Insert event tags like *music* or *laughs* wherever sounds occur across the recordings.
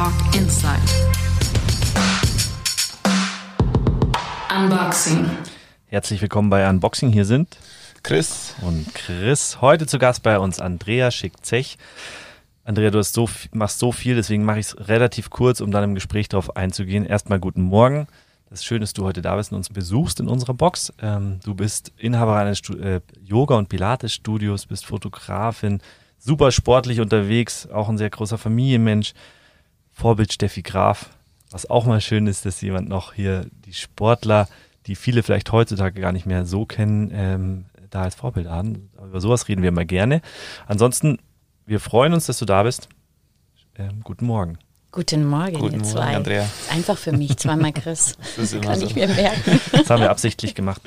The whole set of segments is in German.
Talk Inside. Unboxing. Herzlich willkommen bei Unboxing. Hier sind Chris. und Chris. Heute zu Gast bei uns Andrea Schick-Zech. Andrea, du hast so, machst so viel, deswegen mache ich es relativ kurz, um dann im Gespräch darauf einzugehen. Erstmal guten Morgen. Das ist schön, dass du heute da bist und uns besuchst in unserer Box. Ähm, du bist Inhaber eines Stu äh, Yoga- und Pilates-Studios, bist Fotografin, super sportlich unterwegs, auch ein sehr großer Familienmensch. Vorbild Steffi Graf. Was auch mal schön ist, dass jemand noch hier die Sportler, die viele vielleicht heutzutage gar nicht mehr so kennen, ähm, da als Vorbild haben. Über sowas reden wir mal gerne. Ansonsten, wir freuen uns, dass du da bist. Ähm, guten Morgen. Guten Morgen, Guten ihr Morgen, zwei. Andrea. Einfach für mich, zweimal Chris. *laughs* Das ist immer Kann so. ich mir merken. Das haben wir absichtlich gemacht.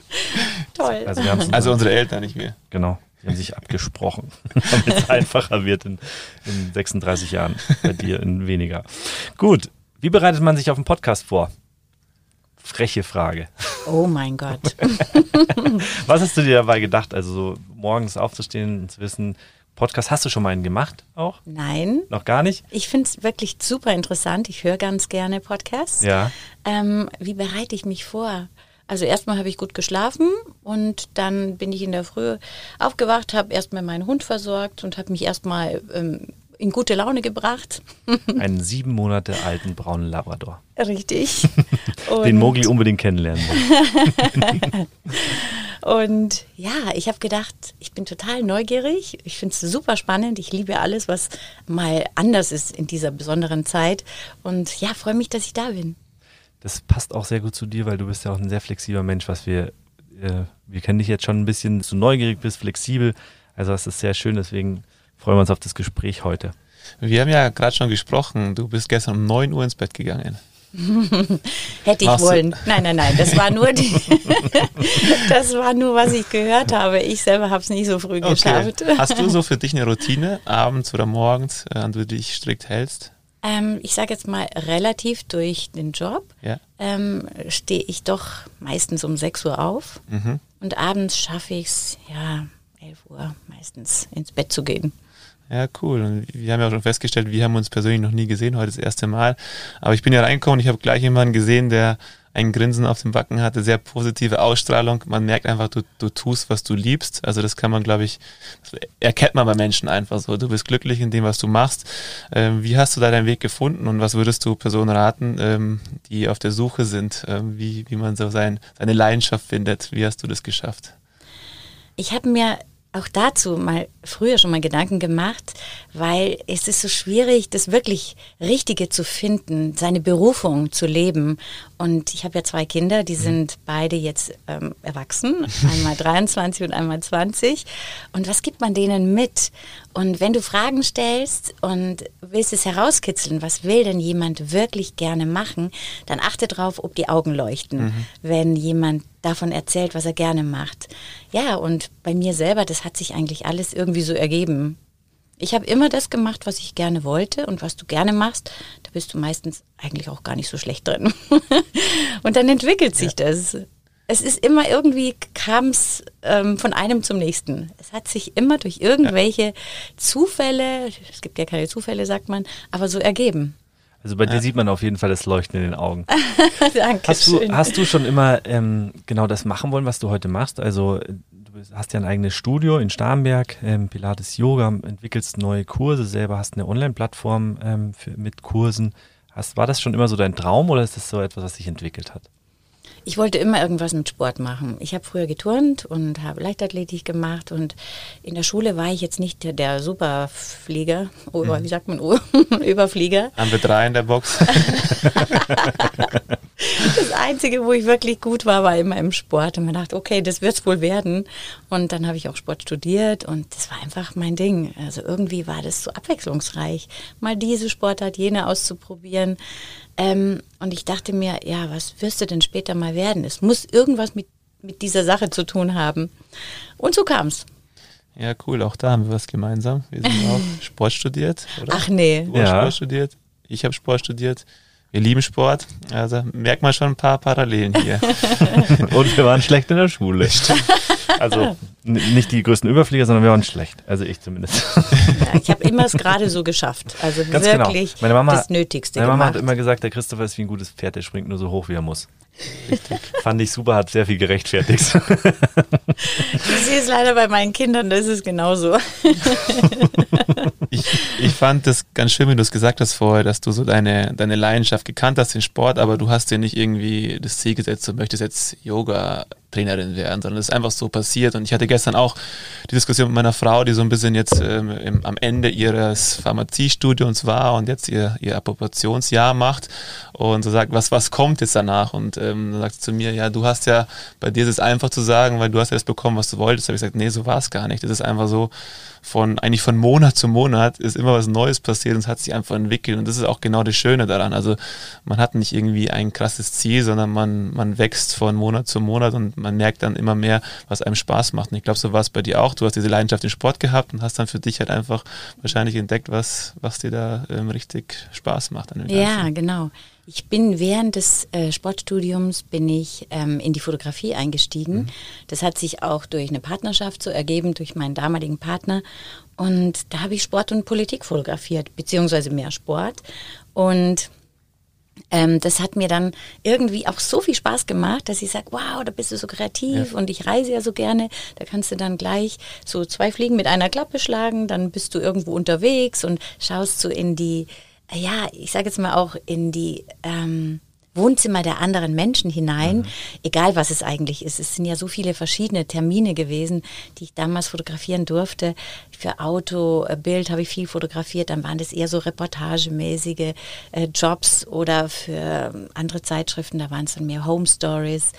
Toll. Also wir Also unsere Eltern nicht mehr. genau, die haben sich abgesprochen, *laughs* damit es einfacher wird in, in 36 Jahren. Bei dir in weniger. Gut, wie bereitet man sich auf einen Podcast vor? Freche Frage. oh mein Gott. *laughs* Was hast du dir dabei gedacht? Also so morgens aufzustehen und zu wissen, Podcast, hast du schon mal einen gemacht auch? Nein, Noch gar nicht? ich finde es wirklich super interessant. Ich höre ganz gerne Podcasts. Ja. Ähm, wie bereite ich mich vor? Also erstmal habe ich gut geschlafen und dann bin ich in der Früh aufgewacht, habe erstmal meinen Hund versorgt und habe mich erstmal ähm, in gute Laune gebracht. *laughs* Einen sieben Monate alten braunen Labrador. Richtig. *laughs* Den Mogli unbedingt kennenlernen. *laughs* Und ja, ich habe gedacht, ich bin total neugierig. Ich finde es super spannend. Ich liebe alles, was mal anders ist in dieser besonderen Zeit. Und ja, freue mich, dass ich da bin. Das passt auch sehr gut zu dir, weil du bist ja auch ein sehr flexibler Mensch, was wir, äh, wir kennen dich jetzt schon ein bisschen, dass du neugierig bist, flexibel. Also das ist sehr schön, deswegen freuen wir uns auf das Gespräch heute. Wir haben ja gerade schon gesprochen, du bist gestern um 9 Uhr ins Bett gegangen. *laughs* Hätte ich Machst du- wollen. Nein, nein, nein. Das war nur die, *laughs* das war nur, was ich gehört habe. Ich selber habe es nicht so früh geschafft. Hast du so für dich eine Routine, abends oder morgens, äh, an die du dich strikt hältst? Ähm, ich sage jetzt mal relativ durch den Job Ja. ähm, stehe ich doch meistens um 6 Uhr auf Mhm. und abends schaffe ich es, ja, 11 Uhr meistens ins Bett zu gehen. Ja, cool. Und wir haben ja auch schon festgestellt, wir haben uns persönlich noch nie gesehen, heute das erste Mal. Aber ich bin ja reingekommen und ich habe gleich jemanden gesehen, der ein Grinsen auf dem Backen hatte, sehr positive Ausstrahlung. Man merkt einfach, du, du tust, was du liebst. Also das kann man, glaube ich, erkennt man bei Menschen einfach so. Du bist glücklich in dem, was du machst. Ähm, wie hast du da deinen Weg gefunden und was würdest du Personen raten, ähm, die auf der Suche sind, ähm, wie, wie man so sein, seine Leidenschaft findet? Wie hast du das geschafft? Ich habe mir auch dazu mal früher schon mal Gedanken gemacht, weil es ist so schwierig, das wirklich Richtige zu finden, seine Berufung zu leben. Und ich habe ja zwei Kinder, die sind beide jetzt ähm, erwachsen, einmal *laughs* 23 und einmal 20. Und was gibt man denen mit? Und wenn du Fragen stellst und willst es herauskitzeln, was will denn jemand wirklich gerne machen, dann achte drauf, ob die Augen leuchten, wenn jemand davon erzählt, was er gerne macht. Ja, und bei mir selber, das hat sich eigentlich alles irgendwie so ergeben. Ich habe immer das gemacht, was ich gerne wollte und was du gerne machst, da bist du meistens eigentlich auch gar nicht so schlecht drin. *laughs* und dann entwickelt sich das. Es ist immer irgendwie, kam es ähm, von einem zum nächsten. Es hat sich immer durch irgendwelche Zufälle, es gibt ja keine Zufälle, sagt man, aber so ergeben. Also bei dir sieht man auf jeden Fall das Leuchten in den Augen. *laughs* Danke. Hast du, hast du schon immer ähm, genau das machen wollen, was du heute machst? Also bist- hast ja ein eigenes Studio in Starnberg, ähm, Pilates Yoga, entwickelst neue Kurse selber, hast eine Online-Plattform ähm, mit Kursen. Hast, war das schon immer so dein Traum oder ist das so etwas, was sich entwickelt hat? Ich wollte immer irgendwas mit Sport machen. Ich habe früher geturnt und habe Leichtathletik gemacht und in der Schule war ich jetzt nicht der, der Superflieger, oder wie sagt man, *laughs* Überflieger. Haben wir drei in der Box? *laughs* Das Einzige, wo ich wirklich gut war, war immer im Sport. Und man dachte, okay, das wird's wohl werden. Und dann habe ich auch Sport studiert und das war einfach mein Ding. Also irgendwie war das so abwechslungsreich, mal diese Sportart, jene auszuprobieren. Ähm, und ich dachte mir, ja, was wirst du denn später mal werden? Es muss irgendwas mit, mit dieser Sache zu tun haben. Und so kam's. Ja, cool. Auch da haben wir was gemeinsam. Wir sind *laughs* auch Sport studiert, oder? Ach nee. Du hast Ja. Sport studiert. Ich habe Sport studiert. Wir lieben Sport. Also merkt man schon ein paar Parallelen hier. *laughs* Und wir waren schlecht in der Schule. *laughs* Also nicht die größten Überflieger, sondern wir waren schlecht. Also ich zumindest. Ja, ich habe immer es gerade so geschafft. Also Ganz genau. wirklich Meine Mama- das Nötigste Meine Mama gemacht. hat immer gesagt, der Christopher ist wie ein gutes Pferd, der springt nur so hoch, wie er muss. Fand ich super, hat sehr viel gerechtfertigt. ich sehe es leider bei meinen Kindern, das ist genauso. Ich, ich fand das ganz schön, wie du es gesagt hast vorher, dass du so deine, deine Leidenschaft gekannt hast, den Sport, aber du hast dir nicht irgendwie das Ziel gesetzt, du möchtest jetzt Yoga-Trainerin werden, sondern es ist einfach so passiert. Und ich hatte gestern auch die Diskussion mit meiner Frau, die so ein bisschen jetzt ähm, im, am Ende ihres Pharmaziestudiums war und jetzt ihr, ihr Approbationsjahr macht und so sagt, was, was kommt jetzt danach? Und ähm, dann sagt sie zu mir, ja, du hast ja, bei dir ist es einfach zu sagen, weil du hast ja das bekommen, was du wolltest. Da habe ich gesagt, nee, so war es gar nicht. Das ist einfach so, von eigentlich von Monat zu Monat ist immer was Neues passiert und es hat sich einfach entwickelt und das ist auch genau das Schöne daran. Also man hat nicht irgendwie ein krasses Ziel, sondern man, man wächst von Monat zu Monat und man merkt dann immer mehr, was einem Spaß macht. Und ich glaube, so war es bei dir auch. Du hast diese Leidenschaft im Sport gehabt und hast dann für dich halt einfach wahrscheinlich entdeckt, was, was dir da ähm, richtig Spaß macht Ja, genau. Ich bin während des äh, Sportstudiums bin ich ähm, in die Fotografie eingestiegen. Das hat sich auch durch eine Partnerschaft so ergeben, durch meinen damaligen Partner. Und da habe ich Sport und Politik fotografiert, beziehungsweise mehr Sport. Und ähm, das hat mir dann irgendwie auch so viel Spaß gemacht, dass ich sage, wow, da bist du so kreativ und ich reise ja so gerne. Da kannst du dann gleich so zwei Fliegen mit einer Klappe schlagen, dann bist du irgendwo unterwegs und schaust so in die, ja, ich sage jetzt mal auch in die ähm, Wohnzimmer der anderen Menschen hinein, egal was es eigentlich ist. Es sind ja so viele verschiedene Termine gewesen, die ich damals fotografieren durfte. Für Auto, äh, Bild habe ich viel fotografiert, dann waren das eher so reportagemäßige äh, Jobs oder für ähm, andere Zeitschriften, da waren es dann mehr Home Stories.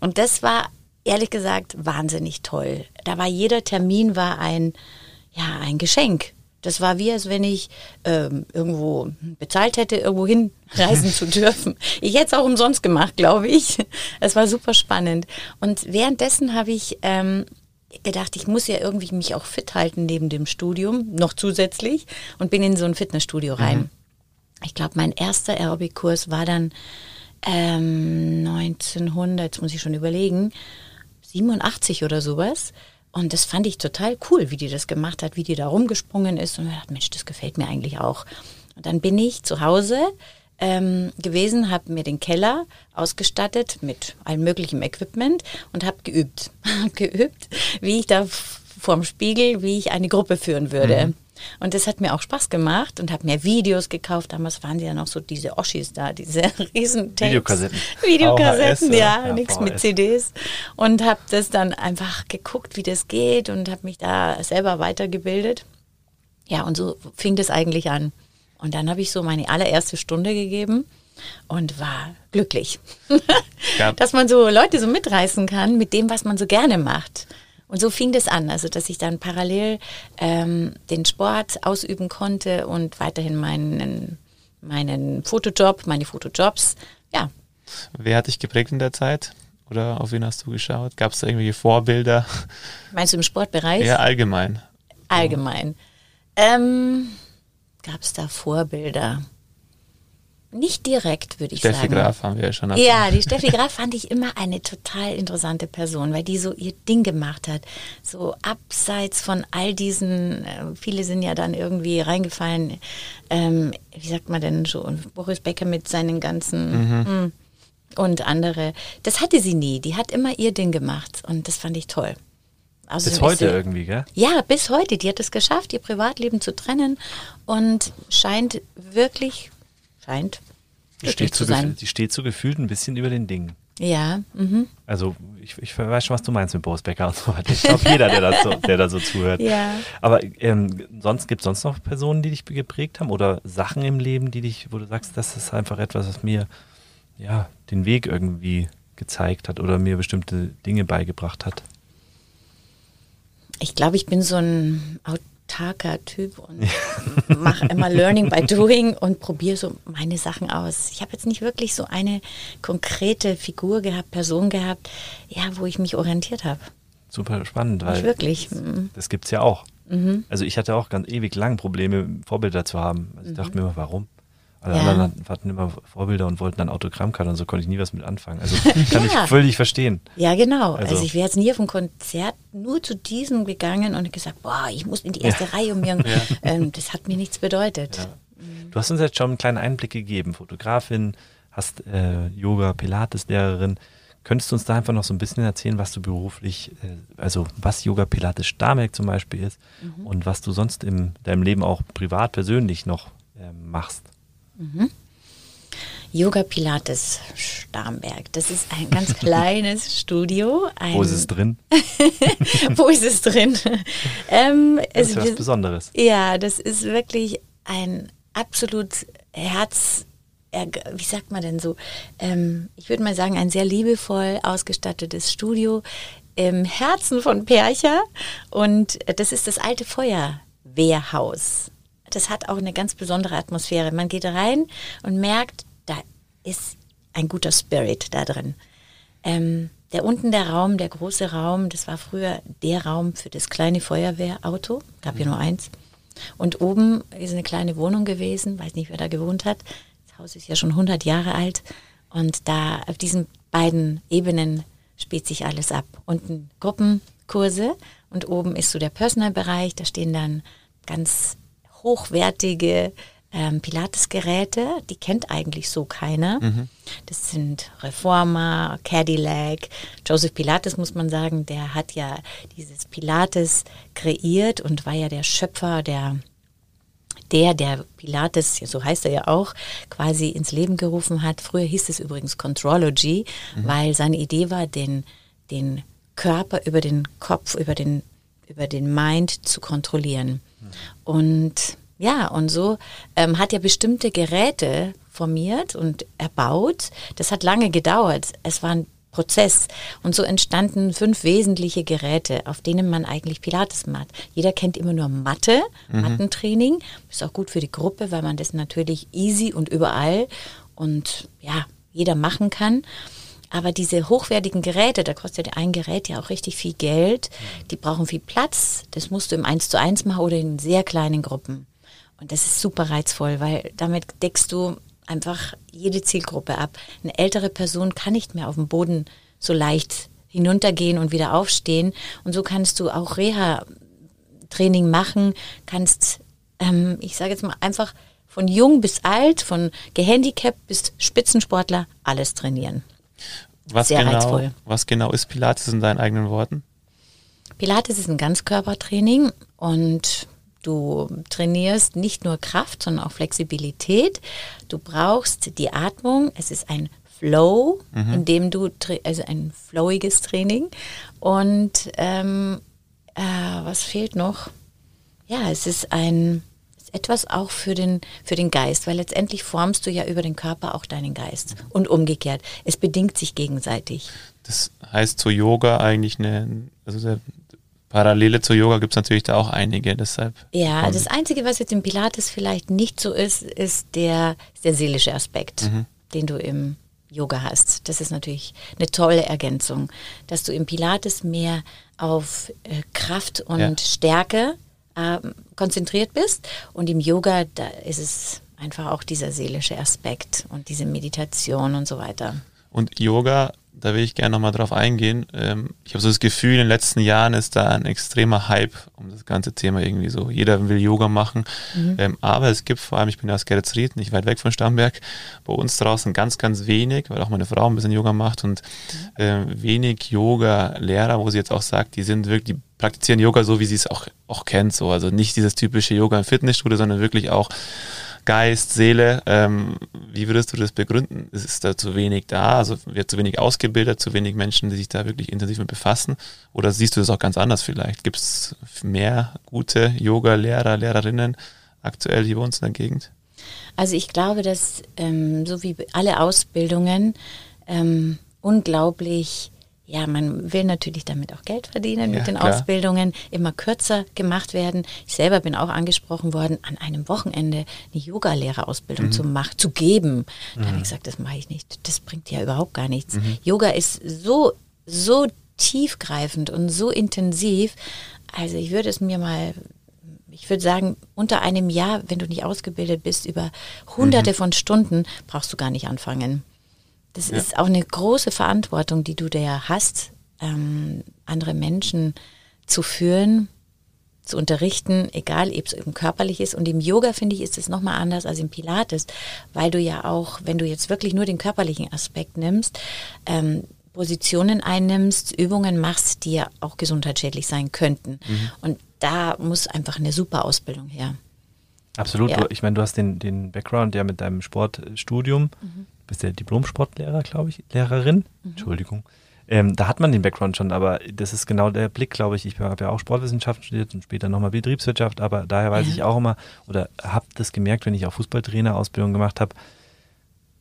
Und das war ehrlich gesagt wahnsinnig toll. Da war jeder Termin war ein, ja, ein Geschenk. Das war wie, als wenn ich ähm, irgendwo bezahlt hätte, irgendwo hinreisen zu dürfen. Ich hätte es auch umsonst gemacht, glaube ich. Es war super spannend. Und währenddessen habe ich ähm, gedacht, ich muss ja irgendwie mich auch fit halten neben dem Studium, noch zusätzlich, und bin in so ein Fitnessstudio rein. Ich glaube, mein erster Aerobic-Kurs war dann ähm, 1900, jetzt muss ich schon überlegen, 87 oder sowas. Und das fand ich total cool, wie die das gemacht hat, wie die da rumgesprungen ist. Und ich dachte, Mensch, das gefällt mir eigentlich auch. Und dann bin ich zu Hause ähm, gewesen, habe mir den Keller ausgestattet mit allem möglichen Equipment und habe geübt. *laughs* Geübt, wie ich da vorm Spiegel, wie ich eine Gruppe führen würde. Und das hat mir auch Spaß gemacht und habe mir Videos gekauft. Damals waren ja noch so diese Oschis da, diese *laughs* riesen Tapes. Videokassetten. Videokassetten, VHS, ja, ja, nichts mit CDs. Und habe das dann einfach geguckt, wie das geht und habe mich da selber weitergebildet. Ja, und so fing das eigentlich an. Und dann habe ich so meine allererste Stunde gegeben und war glücklich, Ja. *laughs* dass man so Leute so mitreißen kann mit dem, was man so gerne macht. Und so fing das an, also dass ich dann parallel ähm, den Sport ausüben konnte und weiterhin meinen, meinen Fotojob, meine Fotojobs. Ja, Wer hat dich geprägt in der Zeit? Oder auf wen hast du geschaut? Gab es da irgendwelche Vorbilder? meinst du im Sportbereich? Ja, allgemein. Allgemein. Ähm, Gab es da Vorbilder? Nicht direkt, würde ich Steffi sagen. Graf haben wir ja schon. Ja, die Steffi Graf fand ich immer eine total interessante Person, weil die so ihr Ding gemacht hat. So abseits von all diesen, äh, viele sind ja dann irgendwie reingefallen, ähm, wie sagt man denn so, Boris Becker mit seinen ganzen mm, und andere. Das hatte sie nie. Die hat immer ihr Ding gemacht und das fand ich toll. Bis Außerdem ist heute sie- irgendwie, gell? ja, bis heute. Die hat es geschafft, ihr Privatleben zu trennen und scheint wirklich, scheint Die steht, zu so sein. gefühlt, die steht so gefühlt ein bisschen über den Dingen. Ja, mhm. Also ich, ich weiß schon, was du meinst mit Boris Becker und so weiter. Ich glaube, jeder, der, das so, der da so zuhört. Ja. Aber ähm, sonst gibt es sonst noch Personen, die dich geprägt haben oder Sachen im Leben, die dich, wo du sagst, das ist einfach etwas, was mir ja den Weg irgendwie gezeigt hat oder mir bestimmte Dinge beigebracht hat. Ich glaube, ich bin so ein autarker Typ und mache immer *laughs* Learning by Doing und probiere so meine Sachen aus. Ich habe jetzt nicht wirklich so eine konkrete Figur gehabt, Person gehabt, ja, wo ich mich orientiert habe. Super spannend, weil Nicht wirklich. Mhm. das gibt es ja auch. Also ich hatte auch ganz ewig lang Probleme, Vorbilder zu haben. Also ich dachte mir immer, warum? Alle Ja. anderen hatten- immer Vorbilder und wollten dann Autogrammkarten und so konnte ich nie was mit anfangen. Also *laughs* kann ich Ja. völlig verstehen. Ja, genau. Also- Also, ich wäre jetzt nie auf ein Konzert nur zu diesem gegangen und gesagt, boah, ich muss in die erste Reihe um mir. *laughs* Ähm, das hat mir nichts bedeutet. Du hast uns jetzt schon einen kleinen Einblick gegeben. Fotografin, hast äh, Yoga, Pilates-Lehrerin. Könntest du uns da einfach noch so ein bisschen erzählen, was du beruflich, äh, also was Yoga Pilates Starmerk zum Beispiel ist und was du sonst in deinem Leben auch privat, persönlich noch ähm, machst? Yoga Pilates Starnberg. Das ist ein ganz *laughs* kleines Studio. Ein, Wo ist es drin? *laughs* Wo ist es drin? *laughs* ähm, Das es- ist ja was Besonderes. Ja, das ist wirklich ein absolut Herz, wie sagt man denn so? Ähm, ich würde mal sagen, ein sehr liebevoll ausgestattetes Studio im Herzen von Percha. Und das ist das alte Feuerwehrhaus. Das hat auch eine ganz besondere Atmosphäre. Man geht rein und merkt, da ist ein guter Spirit da drin. Ähm, der unten der Raum, der große Raum, das war früher der Raum für das kleine Feuerwehrauto, gab ja nur eins. Und oben ist eine kleine Wohnung gewesen, weiß nicht, wer da gewohnt hat. Das Haus ist ja schon 100 Jahre alt. Und da auf diesen beiden Ebenen spielt sich alles ab. Unten Gruppenkurse und oben ist so der Personal-Bereich. Da stehen dann ganz hochwertige ähm, Pilates-Geräte. Die kennt eigentlich so keiner. Das sind Reformer, Cadillac. Joseph Pilates, muss man sagen, der hat ja dieses Pilates kreiert und war ja der Schöpfer der der, der Pilates, so heißt er ja auch, quasi ins Leben gerufen hat. Früher hieß es übrigens Contrology, weil seine Idee war, den, den Körper über den Kopf, über den, über den Mind zu kontrollieren. Und ja, und so ähm, hat er bestimmte Geräte formiert und erbaut. Das hat lange gedauert. Es war ein Prozess. Und so entstanden fünf wesentliche Geräte, auf denen man eigentlich Pilates macht. Jeder kennt immer nur Matte, Mattentraining. Ist auch gut für die Gruppe, weil man das natürlich easy und überall und ja, jeder machen kann. Aber diese hochwertigen Geräte, da kostet ein Gerät ja auch richtig viel Geld. Die brauchen viel Platz. Das musst du im 1 zu 1 machen oder in sehr kleinen Gruppen. Und das ist super reizvoll, weil damit deckst du einfach jede Zielgruppe ab. Eine ältere Person kann nicht mehr auf dem Boden so leicht hinuntergehen und wieder aufstehen. Und so kannst du auch Reha-Training machen, kannst, ähm, ich sage jetzt mal einfach von jung bis alt, von gehandicapt bis Spitzensportler, alles trainieren. Was Sehr genau, reizvoll. was genau ist Pilates in deinen eigenen Worten? Pilates ist ein Ganzkörpertraining und du trainierst nicht nur Kraft, sondern auch Flexibilität. Du brauchst die Atmung. Es ist ein Flow, in dem du, also ein flowiges Training. Und ähm, äh, was fehlt noch? Ja, es ist ein ist etwas auch für den, für den Geist, weil letztendlich formst du ja über den Körper auch deinen Geist und umgekehrt. Es bedingt sich gegenseitig. Das heißt zu Yoga eigentlich eine, also Parallele zu Yoga gibt es natürlich da auch einige, deshalb. Ja, das Einzige, was jetzt im Pilates vielleicht nicht so ist, ist der, ist der seelische Aspekt, den du im Yoga hast. Das ist natürlich eine tolle Ergänzung, dass du im Pilates mehr auf äh, Kraft und Ja. Stärke ähm, konzentriert bist und im Yoga, da ist es einfach auch dieser seelische Aspekt und diese Meditation und so weiter. Und Yoga, da will ich gerne nochmal drauf eingehen. Ähm, ich habe so das Gefühl, in den letzten Jahren ist da ein extremer Hype um das ganze Thema irgendwie so. Jeder will Yoga machen. Ähm, aber es gibt vor allem, ich bin aus Geretsried, nicht weit weg von Starnberg, bei uns draußen ganz, ganz wenig, weil auch meine Frau ein bisschen Yoga macht und ähm, wenig Yoga-Lehrer, wo sie jetzt auch sagt, die sind wirklich, die praktizieren Yoga so, wie sie es auch, auch kennt. So. Also nicht dieses typische Yoga im Fitnessstudio, sondern wirklich auch Geist, Seele, ähm, wie würdest du das begründen? Ist da zu wenig da? Also wird zu wenig ausgebildet, zu wenig Menschen, die sich da wirklich intensiv mit befassen? Oder siehst du das auch ganz anders vielleicht? Gibt es mehr gute Yoga-Lehrer, Lehrerinnen aktuell hier bei uns in der Gegend? Also ich glaube, dass ähm, so wie alle Ausbildungen ähm, unglaublich, ja, man will natürlich damit auch Geld verdienen Ja, mit den klar. Ausbildungen, immer kürzer gemacht werden. Ich selber bin auch angesprochen worden, an einem Wochenende eine Yogalehrerausbildung Mhm. zu machen, zu geben. Da habe ich gesagt, das mache ich nicht. Das bringt ja überhaupt gar nichts. Mhm. Yoga ist so, so tiefgreifend und so intensiv. Also ich würde es mir mal Ich würde sagen, unter einem Jahr, wenn du nicht ausgebildet bist, über hunderte mhm. von Stunden, brauchst du gar nicht anfangen. Das ja. ist auch eine große Verantwortung, die du da hast, ähm, andere Menschen zu führen, zu unterrichten, egal ob es eben körperlich ist. Und im Yoga, finde ich, ist es nochmal anders als im Pilates, weil du ja auch, wenn du jetzt wirklich nur den körperlichen Aspekt nimmst, ähm, Positionen einnimmst, Übungen machst, die ja auch gesundheitsschädlich sein könnten. Mhm. Und da muss einfach eine super Ausbildung her. Absolut. Ja. Ich meine, du hast den, den Background ja mit deinem Sportstudium, mhm. Bist ja Diplom-Sportlehrer, glaube ich, Lehrerin. Mhm. Entschuldigung. Ähm, da hat man den Background schon, aber das ist genau der Blick, glaube ich. Ich habe ja auch Sportwissenschaften studiert und später nochmal Betriebswirtschaft, aber daher weiß ja. ich auch immer oder habe das gemerkt, wenn ich auch Fußballtrainer-Ausbildung gemacht habe,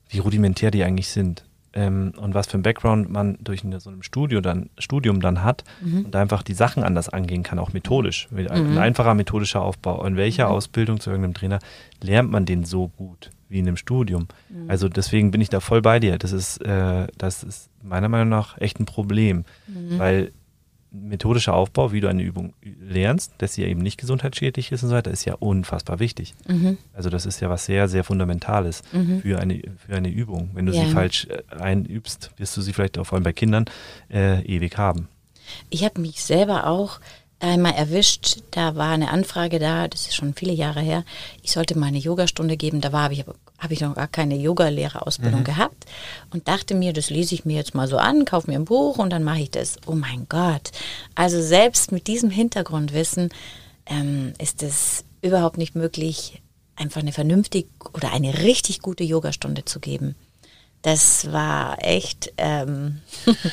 wie rudimentär die eigentlich sind ähm, und was für ein Background man durch eine, so ein Studio dann, Studium dann hat mhm. und einfach die Sachen anders angehen kann, auch methodisch. Ein, mhm. einfacher methodischer Aufbau. In welcher mhm. Ausbildung zu irgendeinem Trainer lernt man den so gut wie in einem Studium? Mhm. Also deswegen bin ich da voll bei dir. Das ist, äh, das ist meiner Meinung nach echt ein Problem, mhm. weil methodischer Aufbau, wie du eine Übung lernst, dass sie ja eben nicht gesundheitsschädlich ist und so weiter, ist ja unfassbar wichtig. Mhm. Also das ist ja was sehr, sehr Fundamentales mhm. für, eine, für eine Übung. Wenn du ja. sie falsch äh, einübst, wirst du sie vielleicht auch vor allem bei Kindern äh, ewig haben. Ich habe mich selber auch einmal erwischt, da war eine Anfrage da, das ist schon viele Jahre her, ich sollte mal eine Yogastunde geben, da war habe ich habe ich noch gar keine Yogalehrerausbildung mhm. gehabt und dachte mir, das lese ich mir jetzt mal so an, kaufe mir ein Buch und dann mache ich das. Oh mein Gott. Also selbst mit diesem Hintergrundwissen ähm, ist es überhaupt nicht möglich, einfach eine vernünftig oder eine richtig gute Yogastunde zu geben das war echt ähm,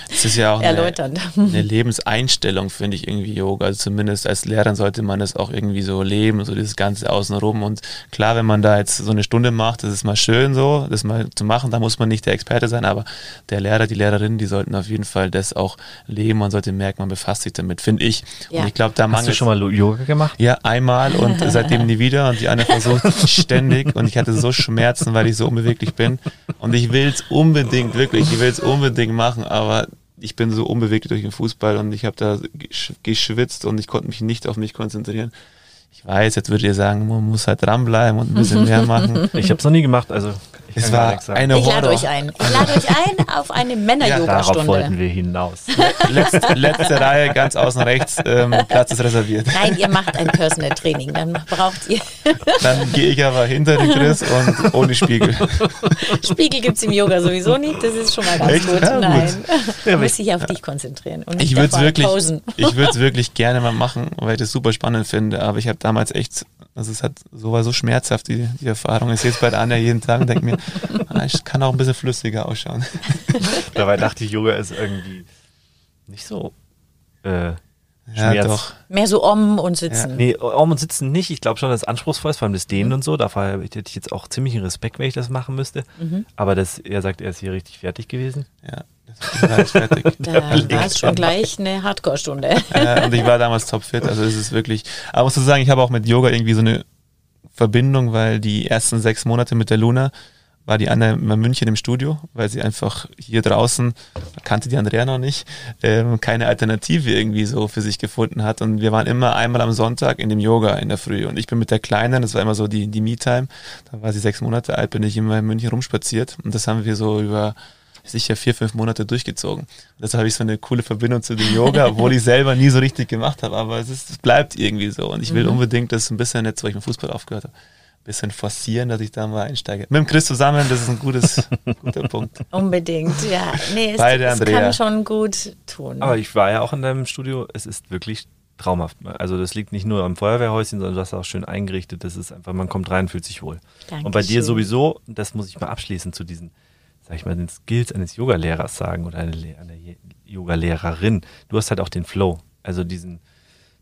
das ist ja auch erläuternd. Eine, eine Lebenseinstellung, finde ich irgendwie Yoga. Also zumindest als Lehrer sollte man das auch irgendwie so leben, so dieses Ganze außenrum. Und klar, wenn man da jetzt so eine Stunde macht, das ist mal schön so, das mal zu machen, da muss man nicht der Experte sein, aber der Lehrer, die Lehrerin, die sollten auf jeden Fall das auch leben. Man sollte merken, man befasst sich damit, finde ich. Ja. Und ich glaube, da Hast du schon mal Yoga gemacht? Ja, einmal und *laughs* seitdem nie wieder. Und die eine versucht ständig und ich hatte so Schmerzen, weil ich so unbeweglich bin. Und ich will es unbedingt, wirklich, ich will es unbedingt machen, aber ich bin so unbewegt durch den Fußball und ich habe da geschwitzt und ich konnte mich nicht auf mich konzentrieren. Ich weiß, jetzt würdet ihr sagen, man muss halt dranbleiben und ein bisschen mehr *laughs* machen. Ich habe es noch nie gemacht, also es war eine Ich lade euch ein. Ich lade euch ein auf eine Männer-Yoga-Stunde. Ja, darauf wollten wir hinaus. Letzte, letzte Reihe, ganz außen rechts, ähm, Platz ist reserviert. Nein, ihr macht ein Personal Training, dann braucht ihr. *laughs* Dann gehe ich aber hinter den Chris und ohne Spiegel. Spiegel gibt es im Yoga sowieso nicht, das ist schon mal ganz Echt? gut. Ja, Nein, gut. du musst dich auf dich konzentrieren und nicht ich würde es wirklich, wirklich gerne mal machen, weil ich das super spannend finde, aber ich habe damals echt also es hat so war so schmerzhaft, die, die Erfahrung. Ich sehe es bei der Anja jeden Tag und denke mir, ah, ich kann auch ein bisschen flüssiger ausschauen. *laughs* Dabei dachte ich, Yoga ist irgendwie nicht so äh, ja, doch. Mehr so Om und Sitzen. Ja. Nee, Om und Sitzen nicht. Ich glaube schon, dass es anspruchsvoll ist, vor allem das Dehnen mhm. und so. Dafür hätte ich jetzt auch ziemlichen Respekt, wenn ich das machen müsste. Mhm. Aber das, er sagt, er ist hier richtig fertig gewesen. Ja. Fertig. *laughs* da war es schon gleich eine Hardcore-Stunde. Und ich war damals topfit, also es ist wirklich, aber muss sagen, ich habe auch mit Yoga irgendwie so eine Verbindung, weil die ersten sechs Monate mit der Luna war die Anna in München im Studio, weil sie einfach hier draußen, kannte die Andrea noch nicht, ähm, keine Alternative irgendwie so für sich gefunden hat. Und wir waren immer einmal am Sonntag in dem Yoga in der Früh. Und ich bin mit der Kleinen, das war immer so die, die Me-Time, da war sie sechs Monate alt, bin ich immer in München rumspaziert. Und das haben wir so über sicher vier, fünf Monate durchgezogen. Deshalb habe ich so eine coole Verbindung zu dem Yoga, obwohl ich selber nie so richtig gemacht habe, aber es, ist, es bleibt irgendwie so. Und ich will mhm. unbedingt das ein bisschen jetzt, wo ich mit Fußball aufgehört habe, ein bisschen forcieren, dass ich da mal einsteige. Mit dem Chris zusammen, das ist ein gutes, *laughs* guter Punkt. Unbedingt, ja. Nee, es, Beide es kann schon gut tun. Aber ich war ja auch in deinem Studio, es ist wirklich traumhaft. Also das liegt nicht nur am Feuerwehrhäuschen, sondern du hast auch schön eingerichtet. Das ist einfach, man kommt rein, fühlt sich wohl. Dankeschön. Und bei dir sowieso, das muss ich mal abschließen zu diesen sag ich mal, den Skills eines Yogalehrers sagen oder einer eine Yogalehrerin. Du hast halt auch den Flow. Also diesen,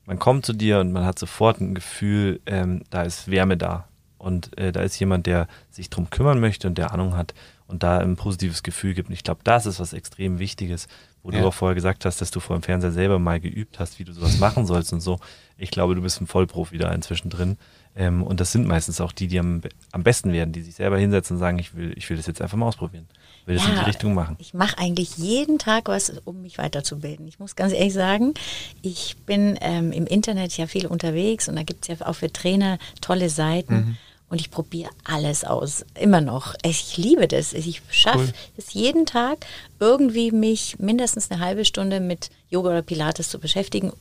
man kommt zu dir und man hat sofort ein Gefühl, ähm, da ist Wärme da. Und äh, da ist jemand, der sich drum kümmern möchte und der Ahnung hat. und da ein positives Gefühl gibt. Und ich glaube, das ist was extrem Wichtiges, wo ja. du auch vorher gesagt hast, dass du vor dem Fernseher selber mal geübt hast, wie du sowas machen sollst und so. Ich glaube, du bist ein Vollprofi da inzwischen drin. Ähm, und das sind meistens auch die, die am, am besten werden, die sich selber hinsetzen und sagen, ich will, ich will das jetzt einfach mal ausprobieren. Will das ja, in die Richtung machen. Ich mache eigentlich jeden Tag was, um mich weiterzubilden. Ich muss ganz ehrlich sagen, ich bin ähm, im Internet ja viel unterwegs und da gibt es ja auch für Trainer tolle Seiten. Mhm. Und ich probiere alles aus, immer noch. Ich liebe das. Ich schaffe cool. es jeden Tag, irgendwie mich mindestens eine halbe Stunde mit Yoga oder Pilates zu beschäftigen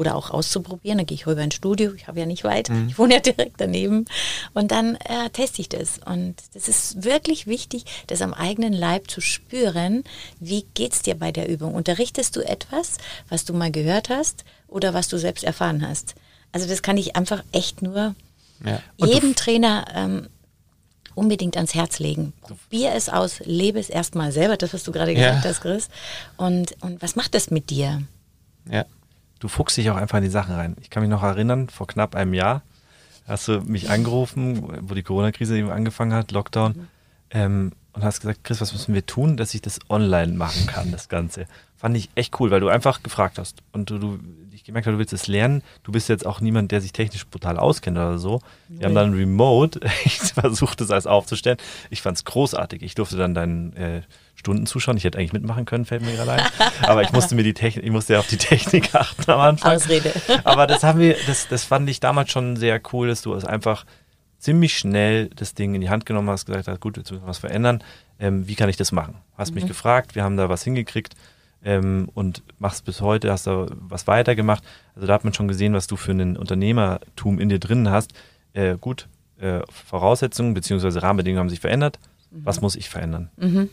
oder auch auszuprobieren. Dann gehe ich rüber ins Studio, ich habe ja nicht weit, mhm. ich wohne ja direkt daneben. Und dann äh, teste ich das. Und das ist wirklich wichtig, das am eigenen Leib zu spüren. Wie geht es dir bei der Übung? Unterrichtest du etwas, was du mal gehört hast oder was du selbst erfahren hast? Also das kann ich einfach echt nur ja. jedem Trainer ähm, unbedingt ans Herz legen. Probier es aus, lebe es erstmal selber, das, was du gerade gesagt ja. hast, Chris. Und, und was macht das mit dir? Ja. Du fuchst dich auch einfach in die Sachen rein. Ich kann mich noch erinnern, vor knapp einem Jahr hast du mich angerufen, wo die Corona-Krise eben angefangen hat, Lockdown, mhm. ähm, und hast gesagt, Chris, was müssen wir tun, dass ich das online machen kann, das Ganze. Fand ich echt cool, weil du einfach gefragt hast und du, du ich gemerkt habe, du willst es lernen. Du bist jetzt auch niemand, der sich technisch brutal auskennt oder so. Wir nee. haben dann remote, *laughs* ich versucht es alles aufzustellen. Ich fand es großartig. Ich durfte dann deinen äh, Stunden zuschauen. Ich hätte eigentlich mitmachen können, fällt mir gerade ein. Aber ich musste mir die Technik, ich musste ja auf die Technik *laughs* achten am Anfang. Ausrede. Aber das haben wir, das, das fand ich damals schon sehr cool, dass du es einfach ziemlich schnell das Ding in die Hand genommen hast, gesagt hast, gut, jetzt müssen wir was verändern. Ähm, wie kann ich das machen? Hast mhm. mich gefragt, wir haben da was hingekriegt ähm, und machst bis heute, hast da was weitergemacht. Also da hat man schon gesehen, was du für ein Unternehmertum in dir drin hast. Äh, gut, äh, Voraussetzungen bzw. Rahmenbedingungen haben sich verändert. Mhm. Was muss ich verändern? Mhm.